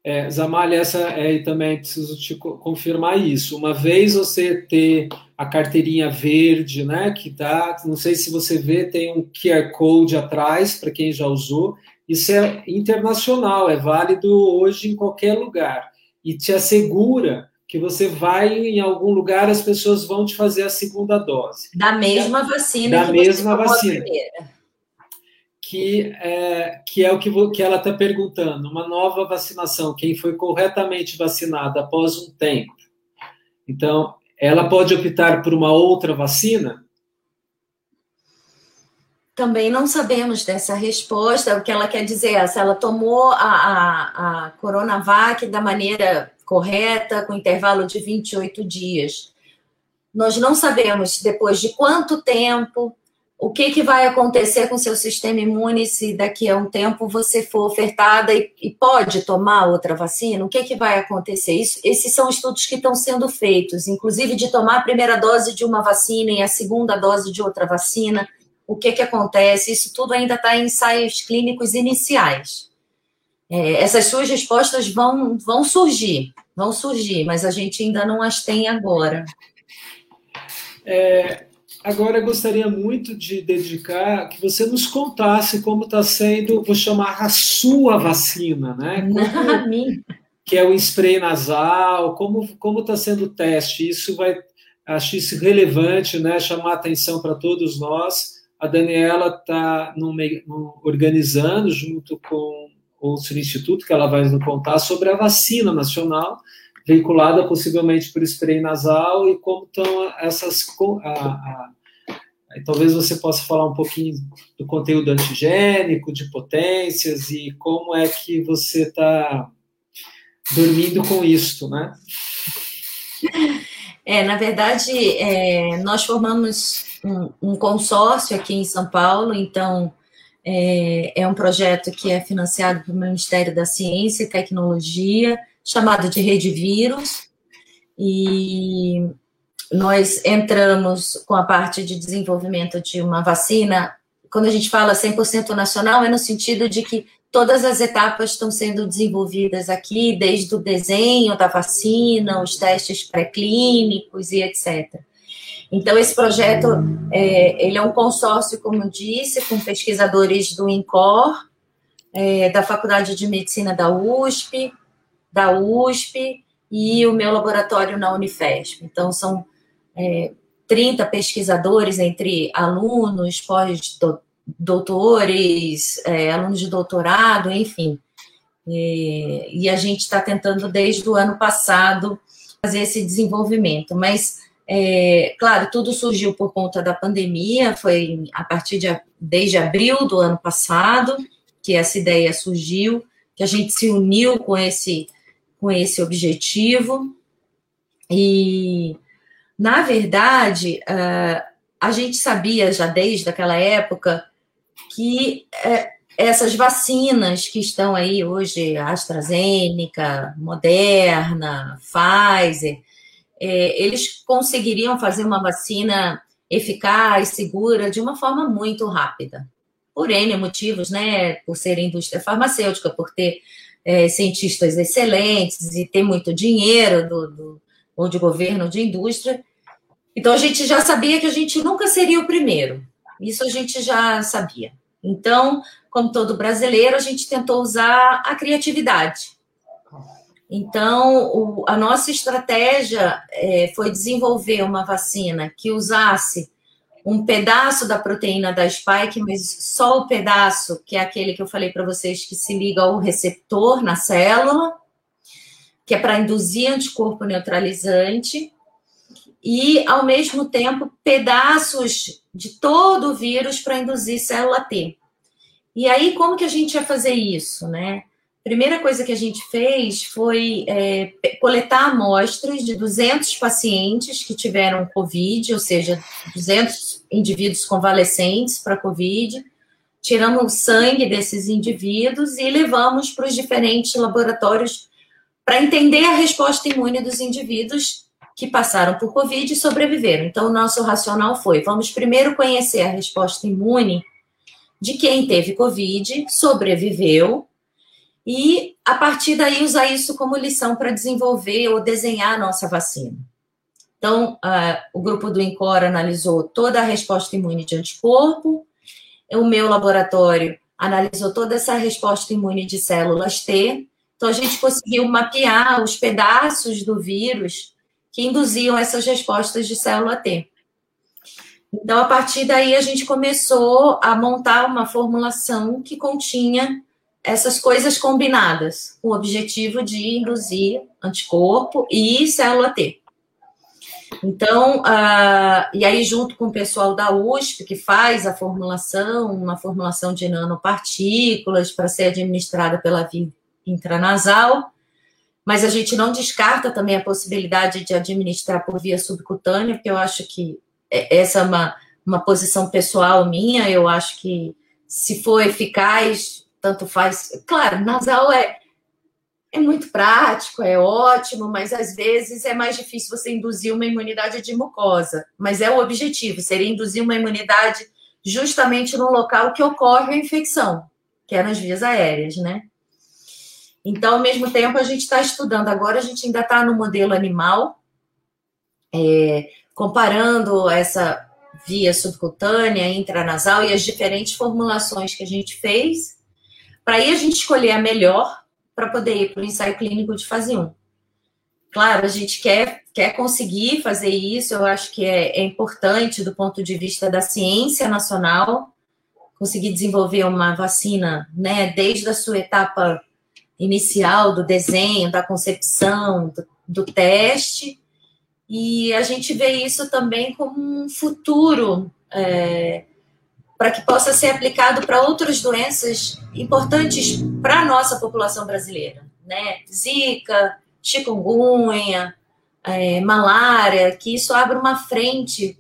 É, Zamalha, essa é, também preciso te confirmar isso. Uma vez você ter a carteirinha verde, né, que tá, não sei se você vê, tem um QR Code atrás para quem já usou. Isso é internacional, é válido hoje em qualquer lugar e te assegura que você vai em algum lugar, as pessoas vão te fazer a segunda dose. Da mesma vacina. Da mesma vacina que é, que é o que, que ela está perguntando, uma nova vacinação, quem foi corretamente vacinado após um tempo. Então, ela pode optar por uma outra vacina? Também não sabemos dessa resposta. O que ela quer dizer é se ela tomou a, a, a Coronavac da maneira correta, com intervalo de 28 dias. Nós não sabemos depois de quanto tempo o que, que vai acontecer com seu sistema imune se daqui a um tempo você for ofertada e, e pode tomar outra vacina? O que, que vai acontecer? Isso, esses são estudos que estão sendo feitos, inclusive de tomar a primeira dose de uma vacina e a segunda dose de outra vacina. O que, que acontece? Isso tudo ainda está em ensaios clínicos iniciais. É, essas suas respostas vão, vão surgir, vão surgir, mas a gente ainda não as tem agora. É, Agora, eu gostaria muito de dedicar que você nos contasse como está sendo, vou chamar a sua vacina, né? Como, que é o spray nasal, como como está sendo o teste? Isso vai, acho isso relevante, né? Chamar atenção para todos nós. A Daniela está organizando junto com o Instituto, que ela vai nos contar sobre a vacina nacional vinculada possivelmente por spray nasal e como estão essas a, a, talvez você possa falar um pouquinho do conteúdo antigênico, de potências e como é que você está dormindo com isto, né? É, na verdade, é, nós formamos um, um, consórcio aqui em São Paulo, então é, é um projeto que é financiado pelo Ministério da Ciência e Tecnologia, chamado de Rede Vírus, e nós entramos com a parte de desenvolvimento de uma vacina. Quando a gente fala 100% nacional, é no sentido de que todas as etapas estão sendo desenvolvidas aqui, desde o desenho da vacina, os testes pré-clínicos e etc. Então, esse projeto, é, ele é um consórcio, como eu disse, com pesquisadores do INCOR, é, da Faculdade de Medicina da USP, da USP e o meu laboratório na Unifesp. Então, são é, 30 pesquisadores entre alunos, pós-doutores, é, alunos de doutorado, enfim. E, e a gente está tentando, desde o ano passado, fazer esse desenvolvimento. Mas, é, claro, tudo surgiu por conta da pandemia, foi a partir de desde abril do ano passado que essa ideia surgiu, que a gente se uniu com esse, com esse objetivo. E na verdade, uh, a gente sabia já desde aquela época que uh, essas vacinas que estão aí hoje, AstraZeneca, Moderna, Pfizer, é, eles conseguiriam fazer uma vacina eficaz, segura, de uma forma muito rápida. Por N motivos, né? Por ser indústria farmacêutica, por ter é, cientistas excelentes e ter muito dinheiro do, do ou de governo ou de indústria. Então a gente já sabia que a gente nunca seria o primeiro. Isso a gente já sabia. Então, como todo brasileiro, a gente tentou usar a criatividade. Então, o, a nossa estratégia é, foi desenvolver uma vacina que usasse um pedaço da proteína da spike, mas só o pedaço, que é aquele que eu falei para vocês que se liga ao receptor na célula, que é para induzir anticorpo neutralizante, e, ao mesmo tempo, pedaços de todo o vírus para induzir célula T. E aí, como que a gente ia fazer isso, né? Primeira coisa que a gente fez foi é, coletar amostras de 200 pacientes que tiveram Covid, ou seja, 200 indivíduos convalescentes para Covid. Tiramos o sangue desses indivíduos e levamos para os diferentes laboratórios para entender a resposta imune dos indivíduos que passaram por Covid e sobreviveram. Então, o nosso racional foi: vamos primeiro conhecer a resposta imune de quem teve Covid, sobreviveu, e a partir daí usar isso como lição para desenvolver ou desenhar a nossa vacina. Então, uh, o grupo do INCOR analisou toda a resposta imune de anticorpo, o meu laboratório analisou toda essa resposta imune de células T, então, a gente conseguiu mapear os pedaços do vírus que induziam essas respostas de célula T. Então, a partir daí, a gente começou a montar uma formulação que continha essas coisas combinadas, com o objetivo de induzir anticorpo e célula T. Então, uh, e aí, junto com o pessoal da USP, que faz a formulação, uma formulação de nanopartículas para ser administrada pela via intranasal, mas a gente não descarta também a possibilidade de administrar por via subcutânea, porque eu acho que é, essa é uma, uma posição pessoal minha, eu acho que se for eficaz, tanto faz. Claro, nasal é, é muito prático, é ótimo, mas às vezes é mais difícil você induzir uma imunidade de mucosa. Mas é o objetivo, seria induzir uma imunidade justamente no local que ocorre a infecção, que é nas vias aéreas, né? Então, ao mesmo tempo, a gente está estudando. Agora, a gente ainda está no modelo animal, é, comparando essa via subcutânea, intranasal e as diferentes formulações que a gente fez, para aí a gente escolher a melhor para poder ir para o ensaio clínico de fase 1. Claro, a gente quer, quer conseguir fazer isso, eu acho que é, é importante do ponto de vista da ciência nacional, conseguir desenvolver uma vacina, né, desde a sua etapa inicial do desenho, da concepção, do, do teste, e a gente vê isso também como um futuro é, para que possa ser aplicado para outras doenças importantes para a nossa população brasileira, né? Zika, chikungunya, é, malária, que isso abre uma frente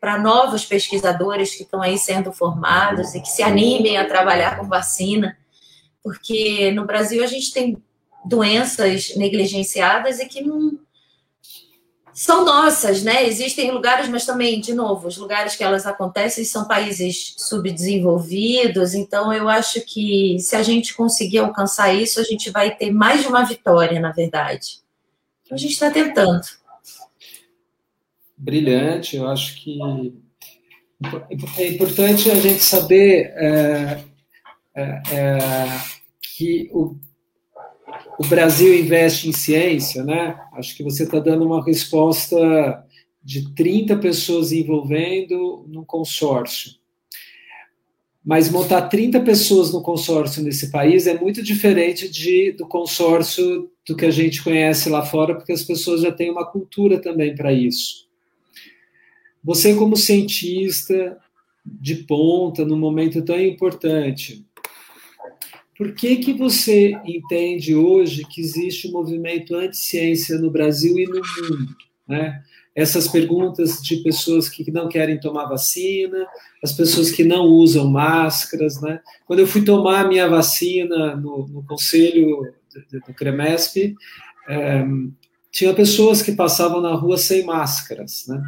para novos pesquisadores que estão aí sendo formados e que se animem a trabalhar com vacina porque no Brasil a gente tem doenças negligenciadas e que não são nossas, né? Existem lugares, mas também, de novo, os lugares que elas acontecem são países subdesenvolvidos, então eu acho que se a gente conseguir alcançar isso, a gente vai ter mais de uma vitória, na verdade. Então a gente está tentando. Brilhante, eu acho que é importante a gente saber é, é, é, que o o Brasil investe em ciência, né? Acho que você está dando uma resposta de 30 pessoas envolvendo no consórcio. Mas montar 30 pessoas no consórcio nesse país é muito diferente de, do consórcio do que a gente conhece lá fora, porque as pessoas já têm uma cultura também para isso. Você, como cientista de ponta, num momento tão importante, por que, que você entende hoje que existe um movimento anti-ciência no Brasil e no mundo? Né? Essas perguntas de pessoas que não querem tomar vacina, as pessoas que não usam máscaras. Né? Quando eu fui tomar a minha vacina no, no conselho do, CREMESP, é, tinha pessoas que passavam na rua sem máscaras, né?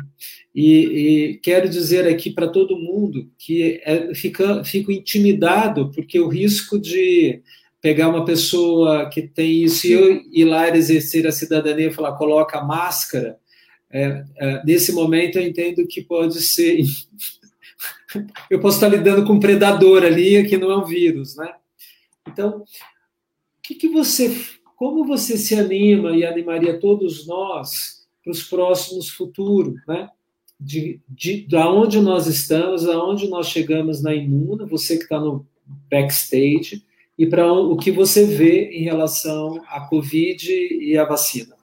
E, e quero dizer aqui para todo mundo que é, fica, fico intimidado porque o risco de pegar uma pessoa que tem isso e eu ir lá exercer a cidadania e falar coloca máscara, é, é, nesse momento eu entendo que pode ser eu posso estar lidando com um predador ali que não é um vírus, né? Então, o que, que você como você se anima e animaria todos nós para os próximos futuros, né? De, de, de onde nós estamos, aonde nós chegamos na Imuna, você que está no backstage, e para o que você vê em relação à Covid e à vacina.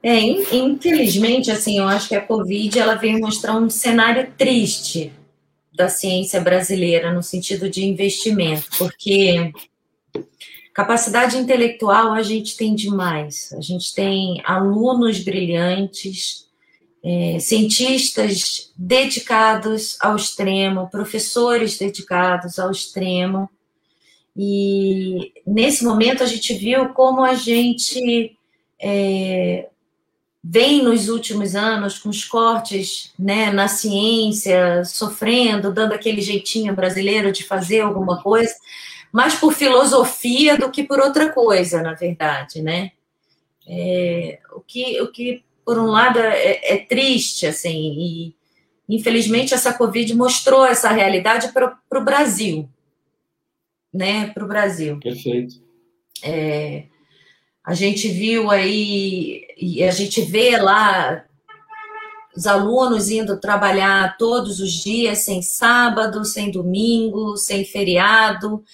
É, infelizmente, assim, eu acho que a Covid ela veio mostrar um cenário triste da ciência brasileira no sentido de investimento, porque Capacidade intelectual a gente tem demais. A gente tem alunos brilhantes, é, cientistas dedicados ao extremo, professores dedicados ao extremo. E nesse momento a gente viu como a gente é, vem nos últimos anos com os cortes né, na ciência, sofrendo, dando aquele jeitinho brasileiro de fazer alguma coisa mais por filosofia do que por outra coisa, na verdade, né? É, o, que, o que, por um lado, é, é triste, assim, e infelizmente essa Covid mostrou essa realidade para o Brasil, né? Para o Brasil. Perfeito. É, a gente viu aí, e a gente vê lá os alunos indo trabalhar todos os dias, sem sábado, sem domingo, sem feriado,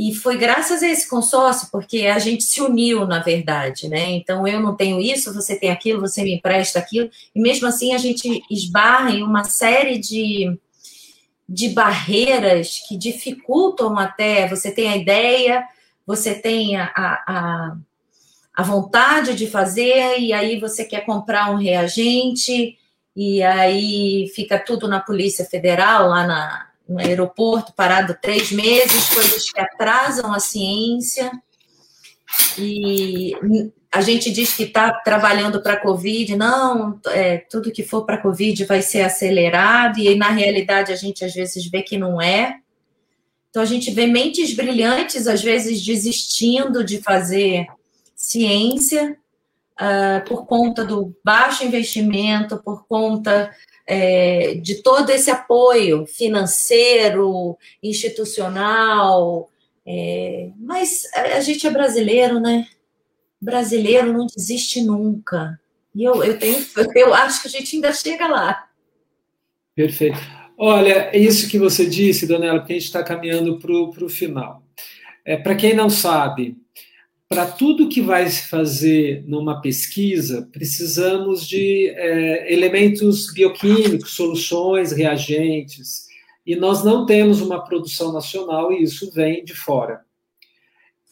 e foi graças a esse consórcio, porque a gente se uniu, na verdade, né? Então, eu não tenho isso, você tem aquilo, você me empresta aquilo, e mesmo assim a gente esbarra em uma série de, de barreiras que dificultam até. Você tem a ideia, você tem a, a, a vontade de fazer, e aí você quer comprar um reagente, e aí fica tudo na Polícia Federal, lá na, no aeroporto, parado três meses, coisas que atrasam a ciência. E a gente diz que está trabalhando para a Covid, não, é, tudo que for para a Covid vai ser acelerado, e na realidade a gente às vezes vê que não é. Então a gente vê mentes brilhantes, às vezes desistindo de fazer ciência uh, por conta do baixo investimento, por conta é, de todo esse apoio financeiro, institucional. É, mas a gente é brasileiro, né? Brasileiro não desiste nunca. E eu, eu, tenho, eu acho que a gente ainda chega lá. Perfeito. Olha, isso que você disse, Donela, porque a gente está caminhando para o final. É, para quem não sabe, para tudo que vai se fazer numa pesquisa, precisamos de é, elementos bioquímicos, soluções, reagentes, e nós não temos uma produção nacional e isso vem de fora.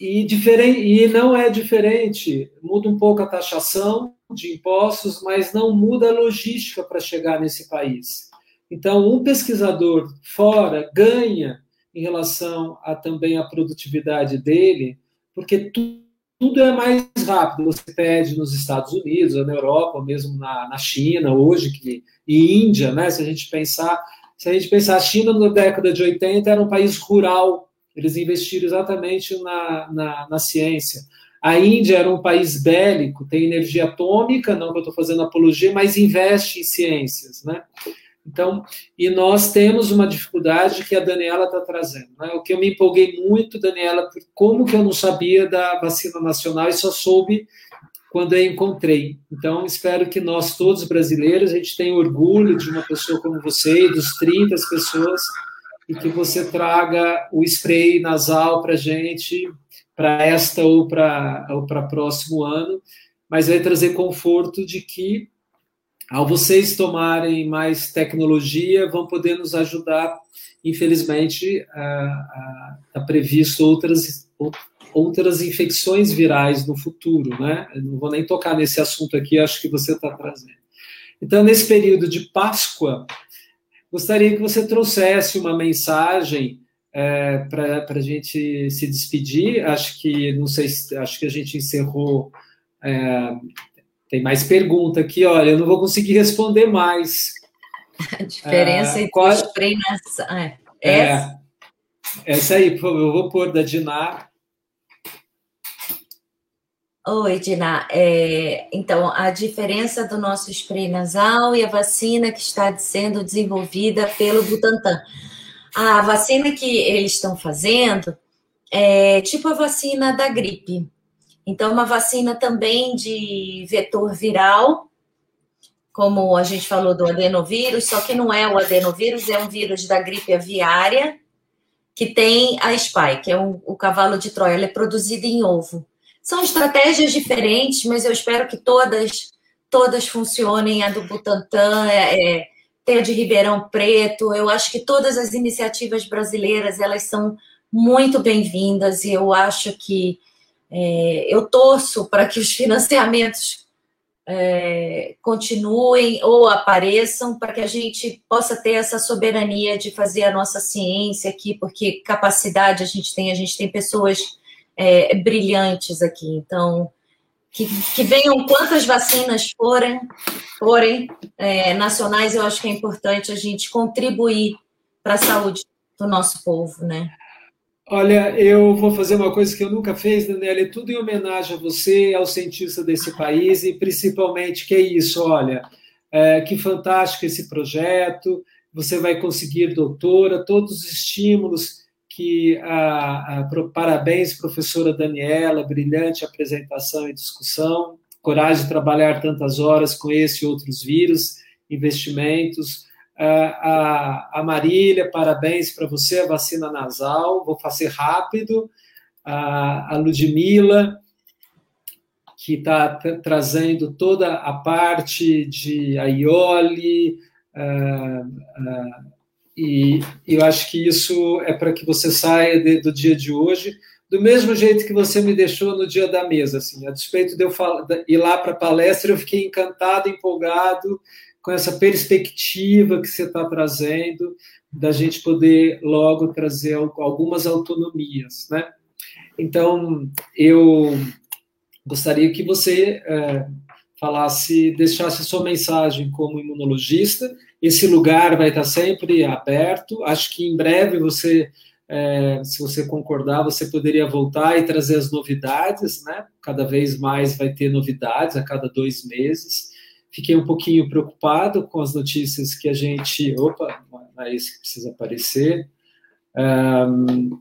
E, diferente, e não é diferente, muda um pouco a taxação de impostos, mas não muda a logística para chegar nesse país. Então, um pesquisador fora ganha em relação a também a produtividade dele, porque tu, tudo é mais rápido. Você pede nos Estados Unidos, ou na Europa, ou mesmo na, na China, hoje, que, e Índia, né? Se a gente pensar, se a gente pensar, a China na década de 80 era um país rural, eles investiram exatamente na, na, na ciência. A Índia era um país bélico, tem energia atômica, não que eu estou fazendo apologia, mas investe em ciências, né? Então, e nós temos uma dificuldade que a Daniela está trazendo. Né? O que eu me empolguei muito, Daniela, por como que eu não sabia da vacina nacional e só soube quando eu encontrei. Então, espero que nós todos brasileiros, a gente tenha orgulho de uma pessoa como você e dos 30 pessoas e que você traga o spray nasal para gente, para esta ou para para próximo ano, mas vai trazer conforto de que ao vocês tomarem mais tecnologia, vão poder nos ajudar. Infelizmente, está previsto outras, outras infecções virais no futuro, né? Eu não vou nem tocar nesse assunto aqui, acho que você está trazendo. Então, nesse período de Páscoa, gostaria que você trouxesse uma mensagem é, para a gente se despedir. Acho que não sei, acho que a gente encerrou é, tem mais pergunta aqui, olha, eu não vou conseguir responder mais. A diferença ah, entre qual... os treinos. Ah, é, é, essa aí, por favor, eu vou pôr da Diná. Oi, Diná. É, então, a diferença do nosso spray nasal e a vacina que está sendo desenvolvida pelo Butantan. A vacina que eles estão fazendo é tipo a vacina da gripe. Então, uma vacina também de vetor viral, como a gente falou do adenovírus, só que não é o adenovírus, é um vírus da gripe aviária, que tem a spike, é um, o cavalo de Troia, ela é produzida em ovo. São estratégias diferentes, mas eu espero que todas todas funcionem. A do Butantan, é, é, tem a de Ribeirão Preto. Eu acho que todas as iniciativas brasileiras elas são muito bem-vindas e eu acho que é, eu torço para que os financiamentos é, continuem ou apareçam, para que a gente possa ter essa soberania de fazer a nossa ciência aqui, porque capacidade a gente tem, a gente tem pessoas é, brilhantes aqui. Então, que, que, venham quantas vacinas forem, forem é, nacionais, eu acho que é importante a gente contribuir para a saúde do nosso povo, né? Olha, eu vou fazer uma coisa que eu nunca fiz, Daniela, e tudo em homenagem a você, ao cientista desse país, e principalmente, que é isso, olha, é, que fantástico esse projeto, você vai conseguir doutora, todos os estímulos que, a, a, parabéns, professora Daniela, brilhante apresentação e discussão, coragem de trabalhar tantas horas com esse e outros vírus, investimentos, a, a Marília, parabéns para você, a vacina nasal, vou fazer rápido. A, a Ludmilla, que está trazendo toda a parte de aioli, uh, uh, e eu acho que isso é para que você saia de, do dia de hoje do mesmo jeito que você me deixou no dia da mesa, assim, a despeito de eu ir lá para a palestra, eu fiquei encantado, empolgado, com essa perspectiva que você está trazendo, da gente poder logo trazer algumas autonomias, né? Então, eu gostaria que você é, falasse, deixasse a sua mensagem como imunologista. Esse lugar vai estar sempre aberto. Acho que em breve você, é, se você concordar, você poderia voltar e trazer as novidades, né? Cada vez mais vai ter novidades a cada dois meses. Fiquei um pouquinho preocupado com as notícias que a gente. Opa, não é isso que precisa aparecer. Um,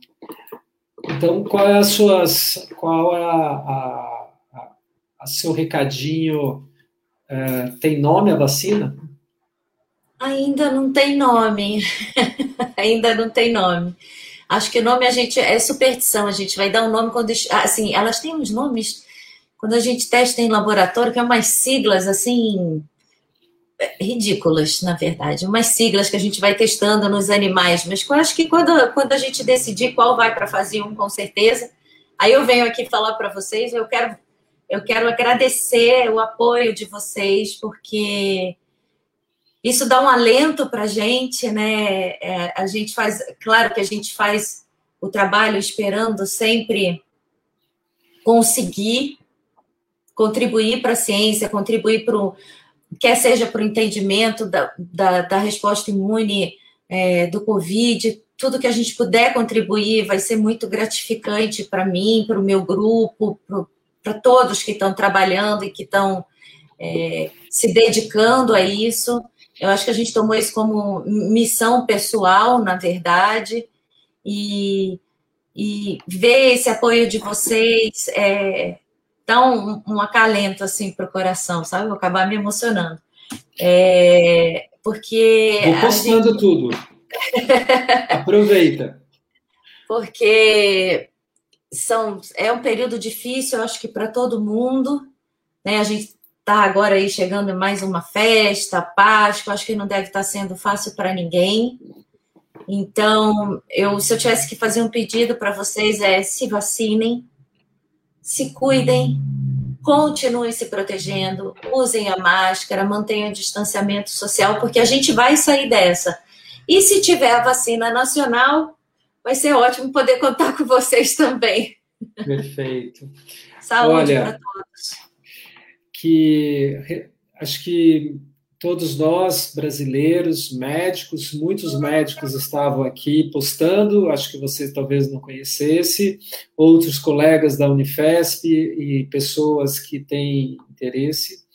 então, qual é a suas, qual é a, a, a, a seu recadinho? É, tem nome a vacina? Ainda não tem nome. Ainda não tem nome. Acho que o nome a gente é superstição. A gente vai dar um nome quando assim, elas têm uns nomes quando a gente testa em laboratório, que é umas siglas assim ridículas, na verdade, umas siglas que a gente vai testando nos animais, mas eu acho que quando, quando a gente decidir qual vai para fazer um, com certeza, aí eu venho aqui falar para vocês, eu quero eu quero agradecer o apoio de vocês, porque isso dá um alento para a gente, né? É, a gente faz, claro que a gente faz o trabalho esperando sempre conseguir contribuir para a ciência, contribuir para o, quer seja para o entendimento da, da, da resposta imune é, do Covid, tudo que a gente puder contribuir vai ser muito gratificante para mim, para o meu grupo, para todos que estão trabalhando e que estão é, se dedicando a isso. Eu acho que a gente tomou isso como missão pessoal, na verdade, e, e ver esse apoio de vocês é, um, um acalento assim para o coração, sabe? Vou acabar me emocionando. É, porque. Vou postando gente... tudo. Aproveita. Porque são, é um período difícil, eu acho que para todo mundo. Né? A gente está agora aí chegando em mais uma festa, Páscoa, acho que não deve estar tá sendo fácil para ninguém. Então, eu, se eu tivesse que fazer um pedido para vocês é se vacinem, se cuidem, continuem se protegendo, usem a máscara, mantenham o distanciamento social, porque a gente vai sair dessa. E se tiver a vacina nacional, vai ser ótimo poder contar com vocês também. Perfeito. Saúde para todos. Que acho que todos nós, brasileiros, médicos, muitos médicos estavam aqui postando, acho que você talvez não conhecesse, outros colegas da Unifesp e pessoas que têm interesse.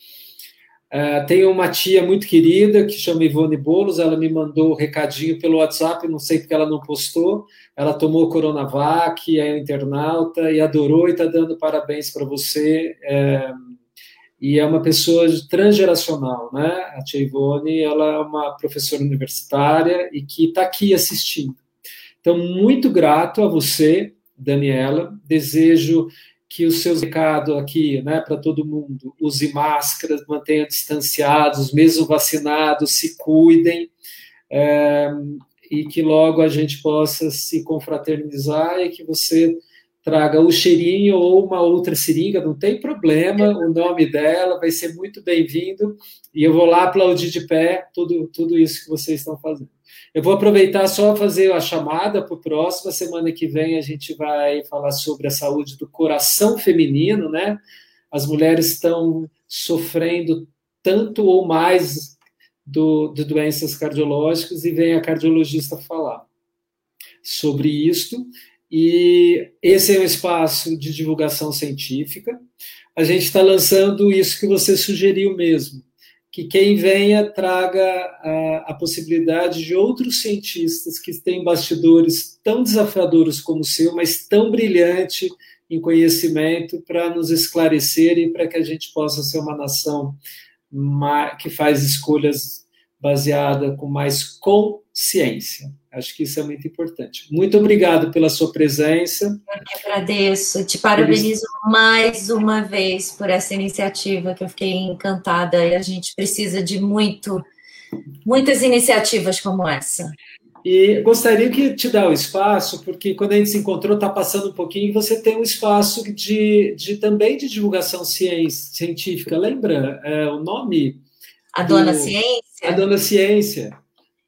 Uh, tenho uma tia muito querida que chama Ivone Bolos, ela me mandou o um recadinho pelo WhatsApp, não sei porque ela não postou. Ela tomou Coronavac, é internauta e adorou e está dando parabéns para você. É, e é uma pessoa transgeracional, né? A Tia Ivone, ela é uma professora universitária e que está aqui assistindo. Então, muito grato a você, Daniela. Desejo que os seus recados aqui, né, para todo mundo, use máscaras, mantenham distanciados, mesmo vacinados, se cuidem, é, e que logo a gente possa se confraternizar e que você traga o cheirinho ou uma outra seringa, não tem problema, o nome dela vai ser muito bem-vindo e eu vou lá aplaudir de pé tudo, tudo isso que vocês estão fazendo. Eu vou aproveitar só fazer a chamada para o próximo, semana que vem a gente vai falar sobre a saúde do coração feminino, né? As mulheres estão sofrendo tanto ou mais do, de doenças cardiológicas e vem a cardiologista falar sobre isto e esse é um espaço de divulgação científica. A gente está lançando isso que você sugeriu mesmo, que quem venha traga a, a, possibilidade de outros cientistas que têm bastidores tão desafiadores como o seu, mas tão brilhante em conhecimento para nos esclarecer e para que a gente possa ser uma nação que faz escolhas baseada com mais consciência. Acho que isso é muito importante. Muito obrigado pela sua presença. Eu que agradeço. Te parabenizo mais uma vez por essa iniciativa que eu fiquei encantada e a gente precisa de muito, muitas iniciativas como essa. E gostaria que te dar o espaço, porque quando a gente se encontrou, está passando um pouquinho, e você tem um espaço de, de também de divulgação ciência, científica. Lembra é, o nome? A Dona do... Ciência? A Dona Ciência.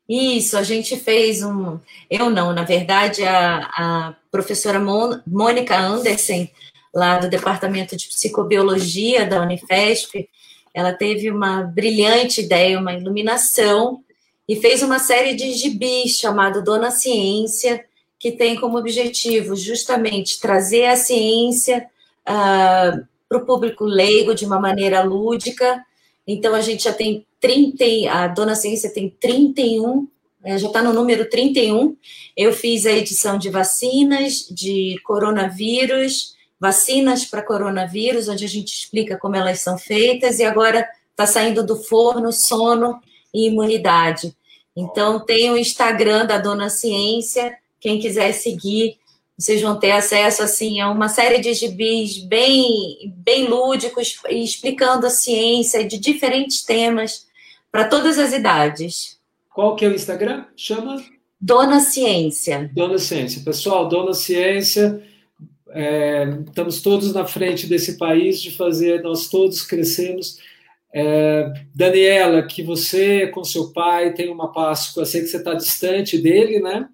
Isso, a gente fez um. Eu não, na verdade, a, a professora Mônica Anderson, lá do Departamento de Psicobiologia da Unifesp, ela teve uma brilhante ideia, uma iluminação, e fez uma série de gibis chamado Dona Ciência, que tem como objetivo justamente trazer a ciência uh, ah, para o público leigo de uma maneira lúdica. Então, a gente já tem 30, a Dona Ciência tem 31, é, já está no número 31. Eu fiz a edição de vacinas, de coronavírus, vacinas para coronavírus, onde a gente explica como elas são feitas, e agora está saindo do forno sono e imunidade. Então, tem o Instagram da Dona Ciência, quem quiser seguir, vocês vão ter acesso assim a uma série de gibis bem, bem lúdicos, explicando a ciência de diferentes temas para todas as idades. Qual que é o Instagram? Chama? Dona Ciência. Dona Ciência. Pessoal, Dona Ciência, é, estamos todos na frente desse país de fazer, nós todos crescemos. É, Daniela, que você com seu pai tem uma Páscoa, sei que você está distante dele, né?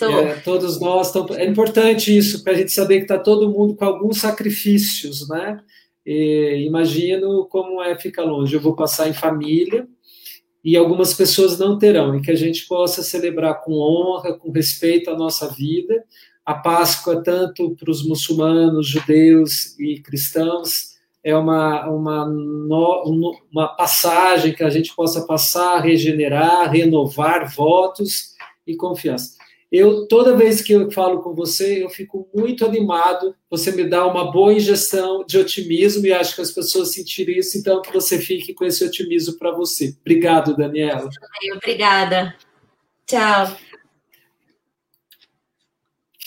É, todos nós. Tão, é importante isso, para a gente saber que está todo mundo com alguns sacrifícios, né? E, imagino como é ficar longe. Eu vou passar em família e algumas pessoas não terão, e que a gente possa celebrar com honra, com respeito à nossa vida. A Páscoa, tanto para os muçulmanos, judeus e cristãos, é uma, uma, uma passagem que a gente possa passar, regenerar, renovar votos e confiança. Eu toda vez que eu falo com você, eu fico muito animado. Você me dá uma boa injeção de otimismo e acho que as pessoas sentiram isso, então que você fique com esse otimismo para você. Obrigado, Daniela. Obrigada. Tchau.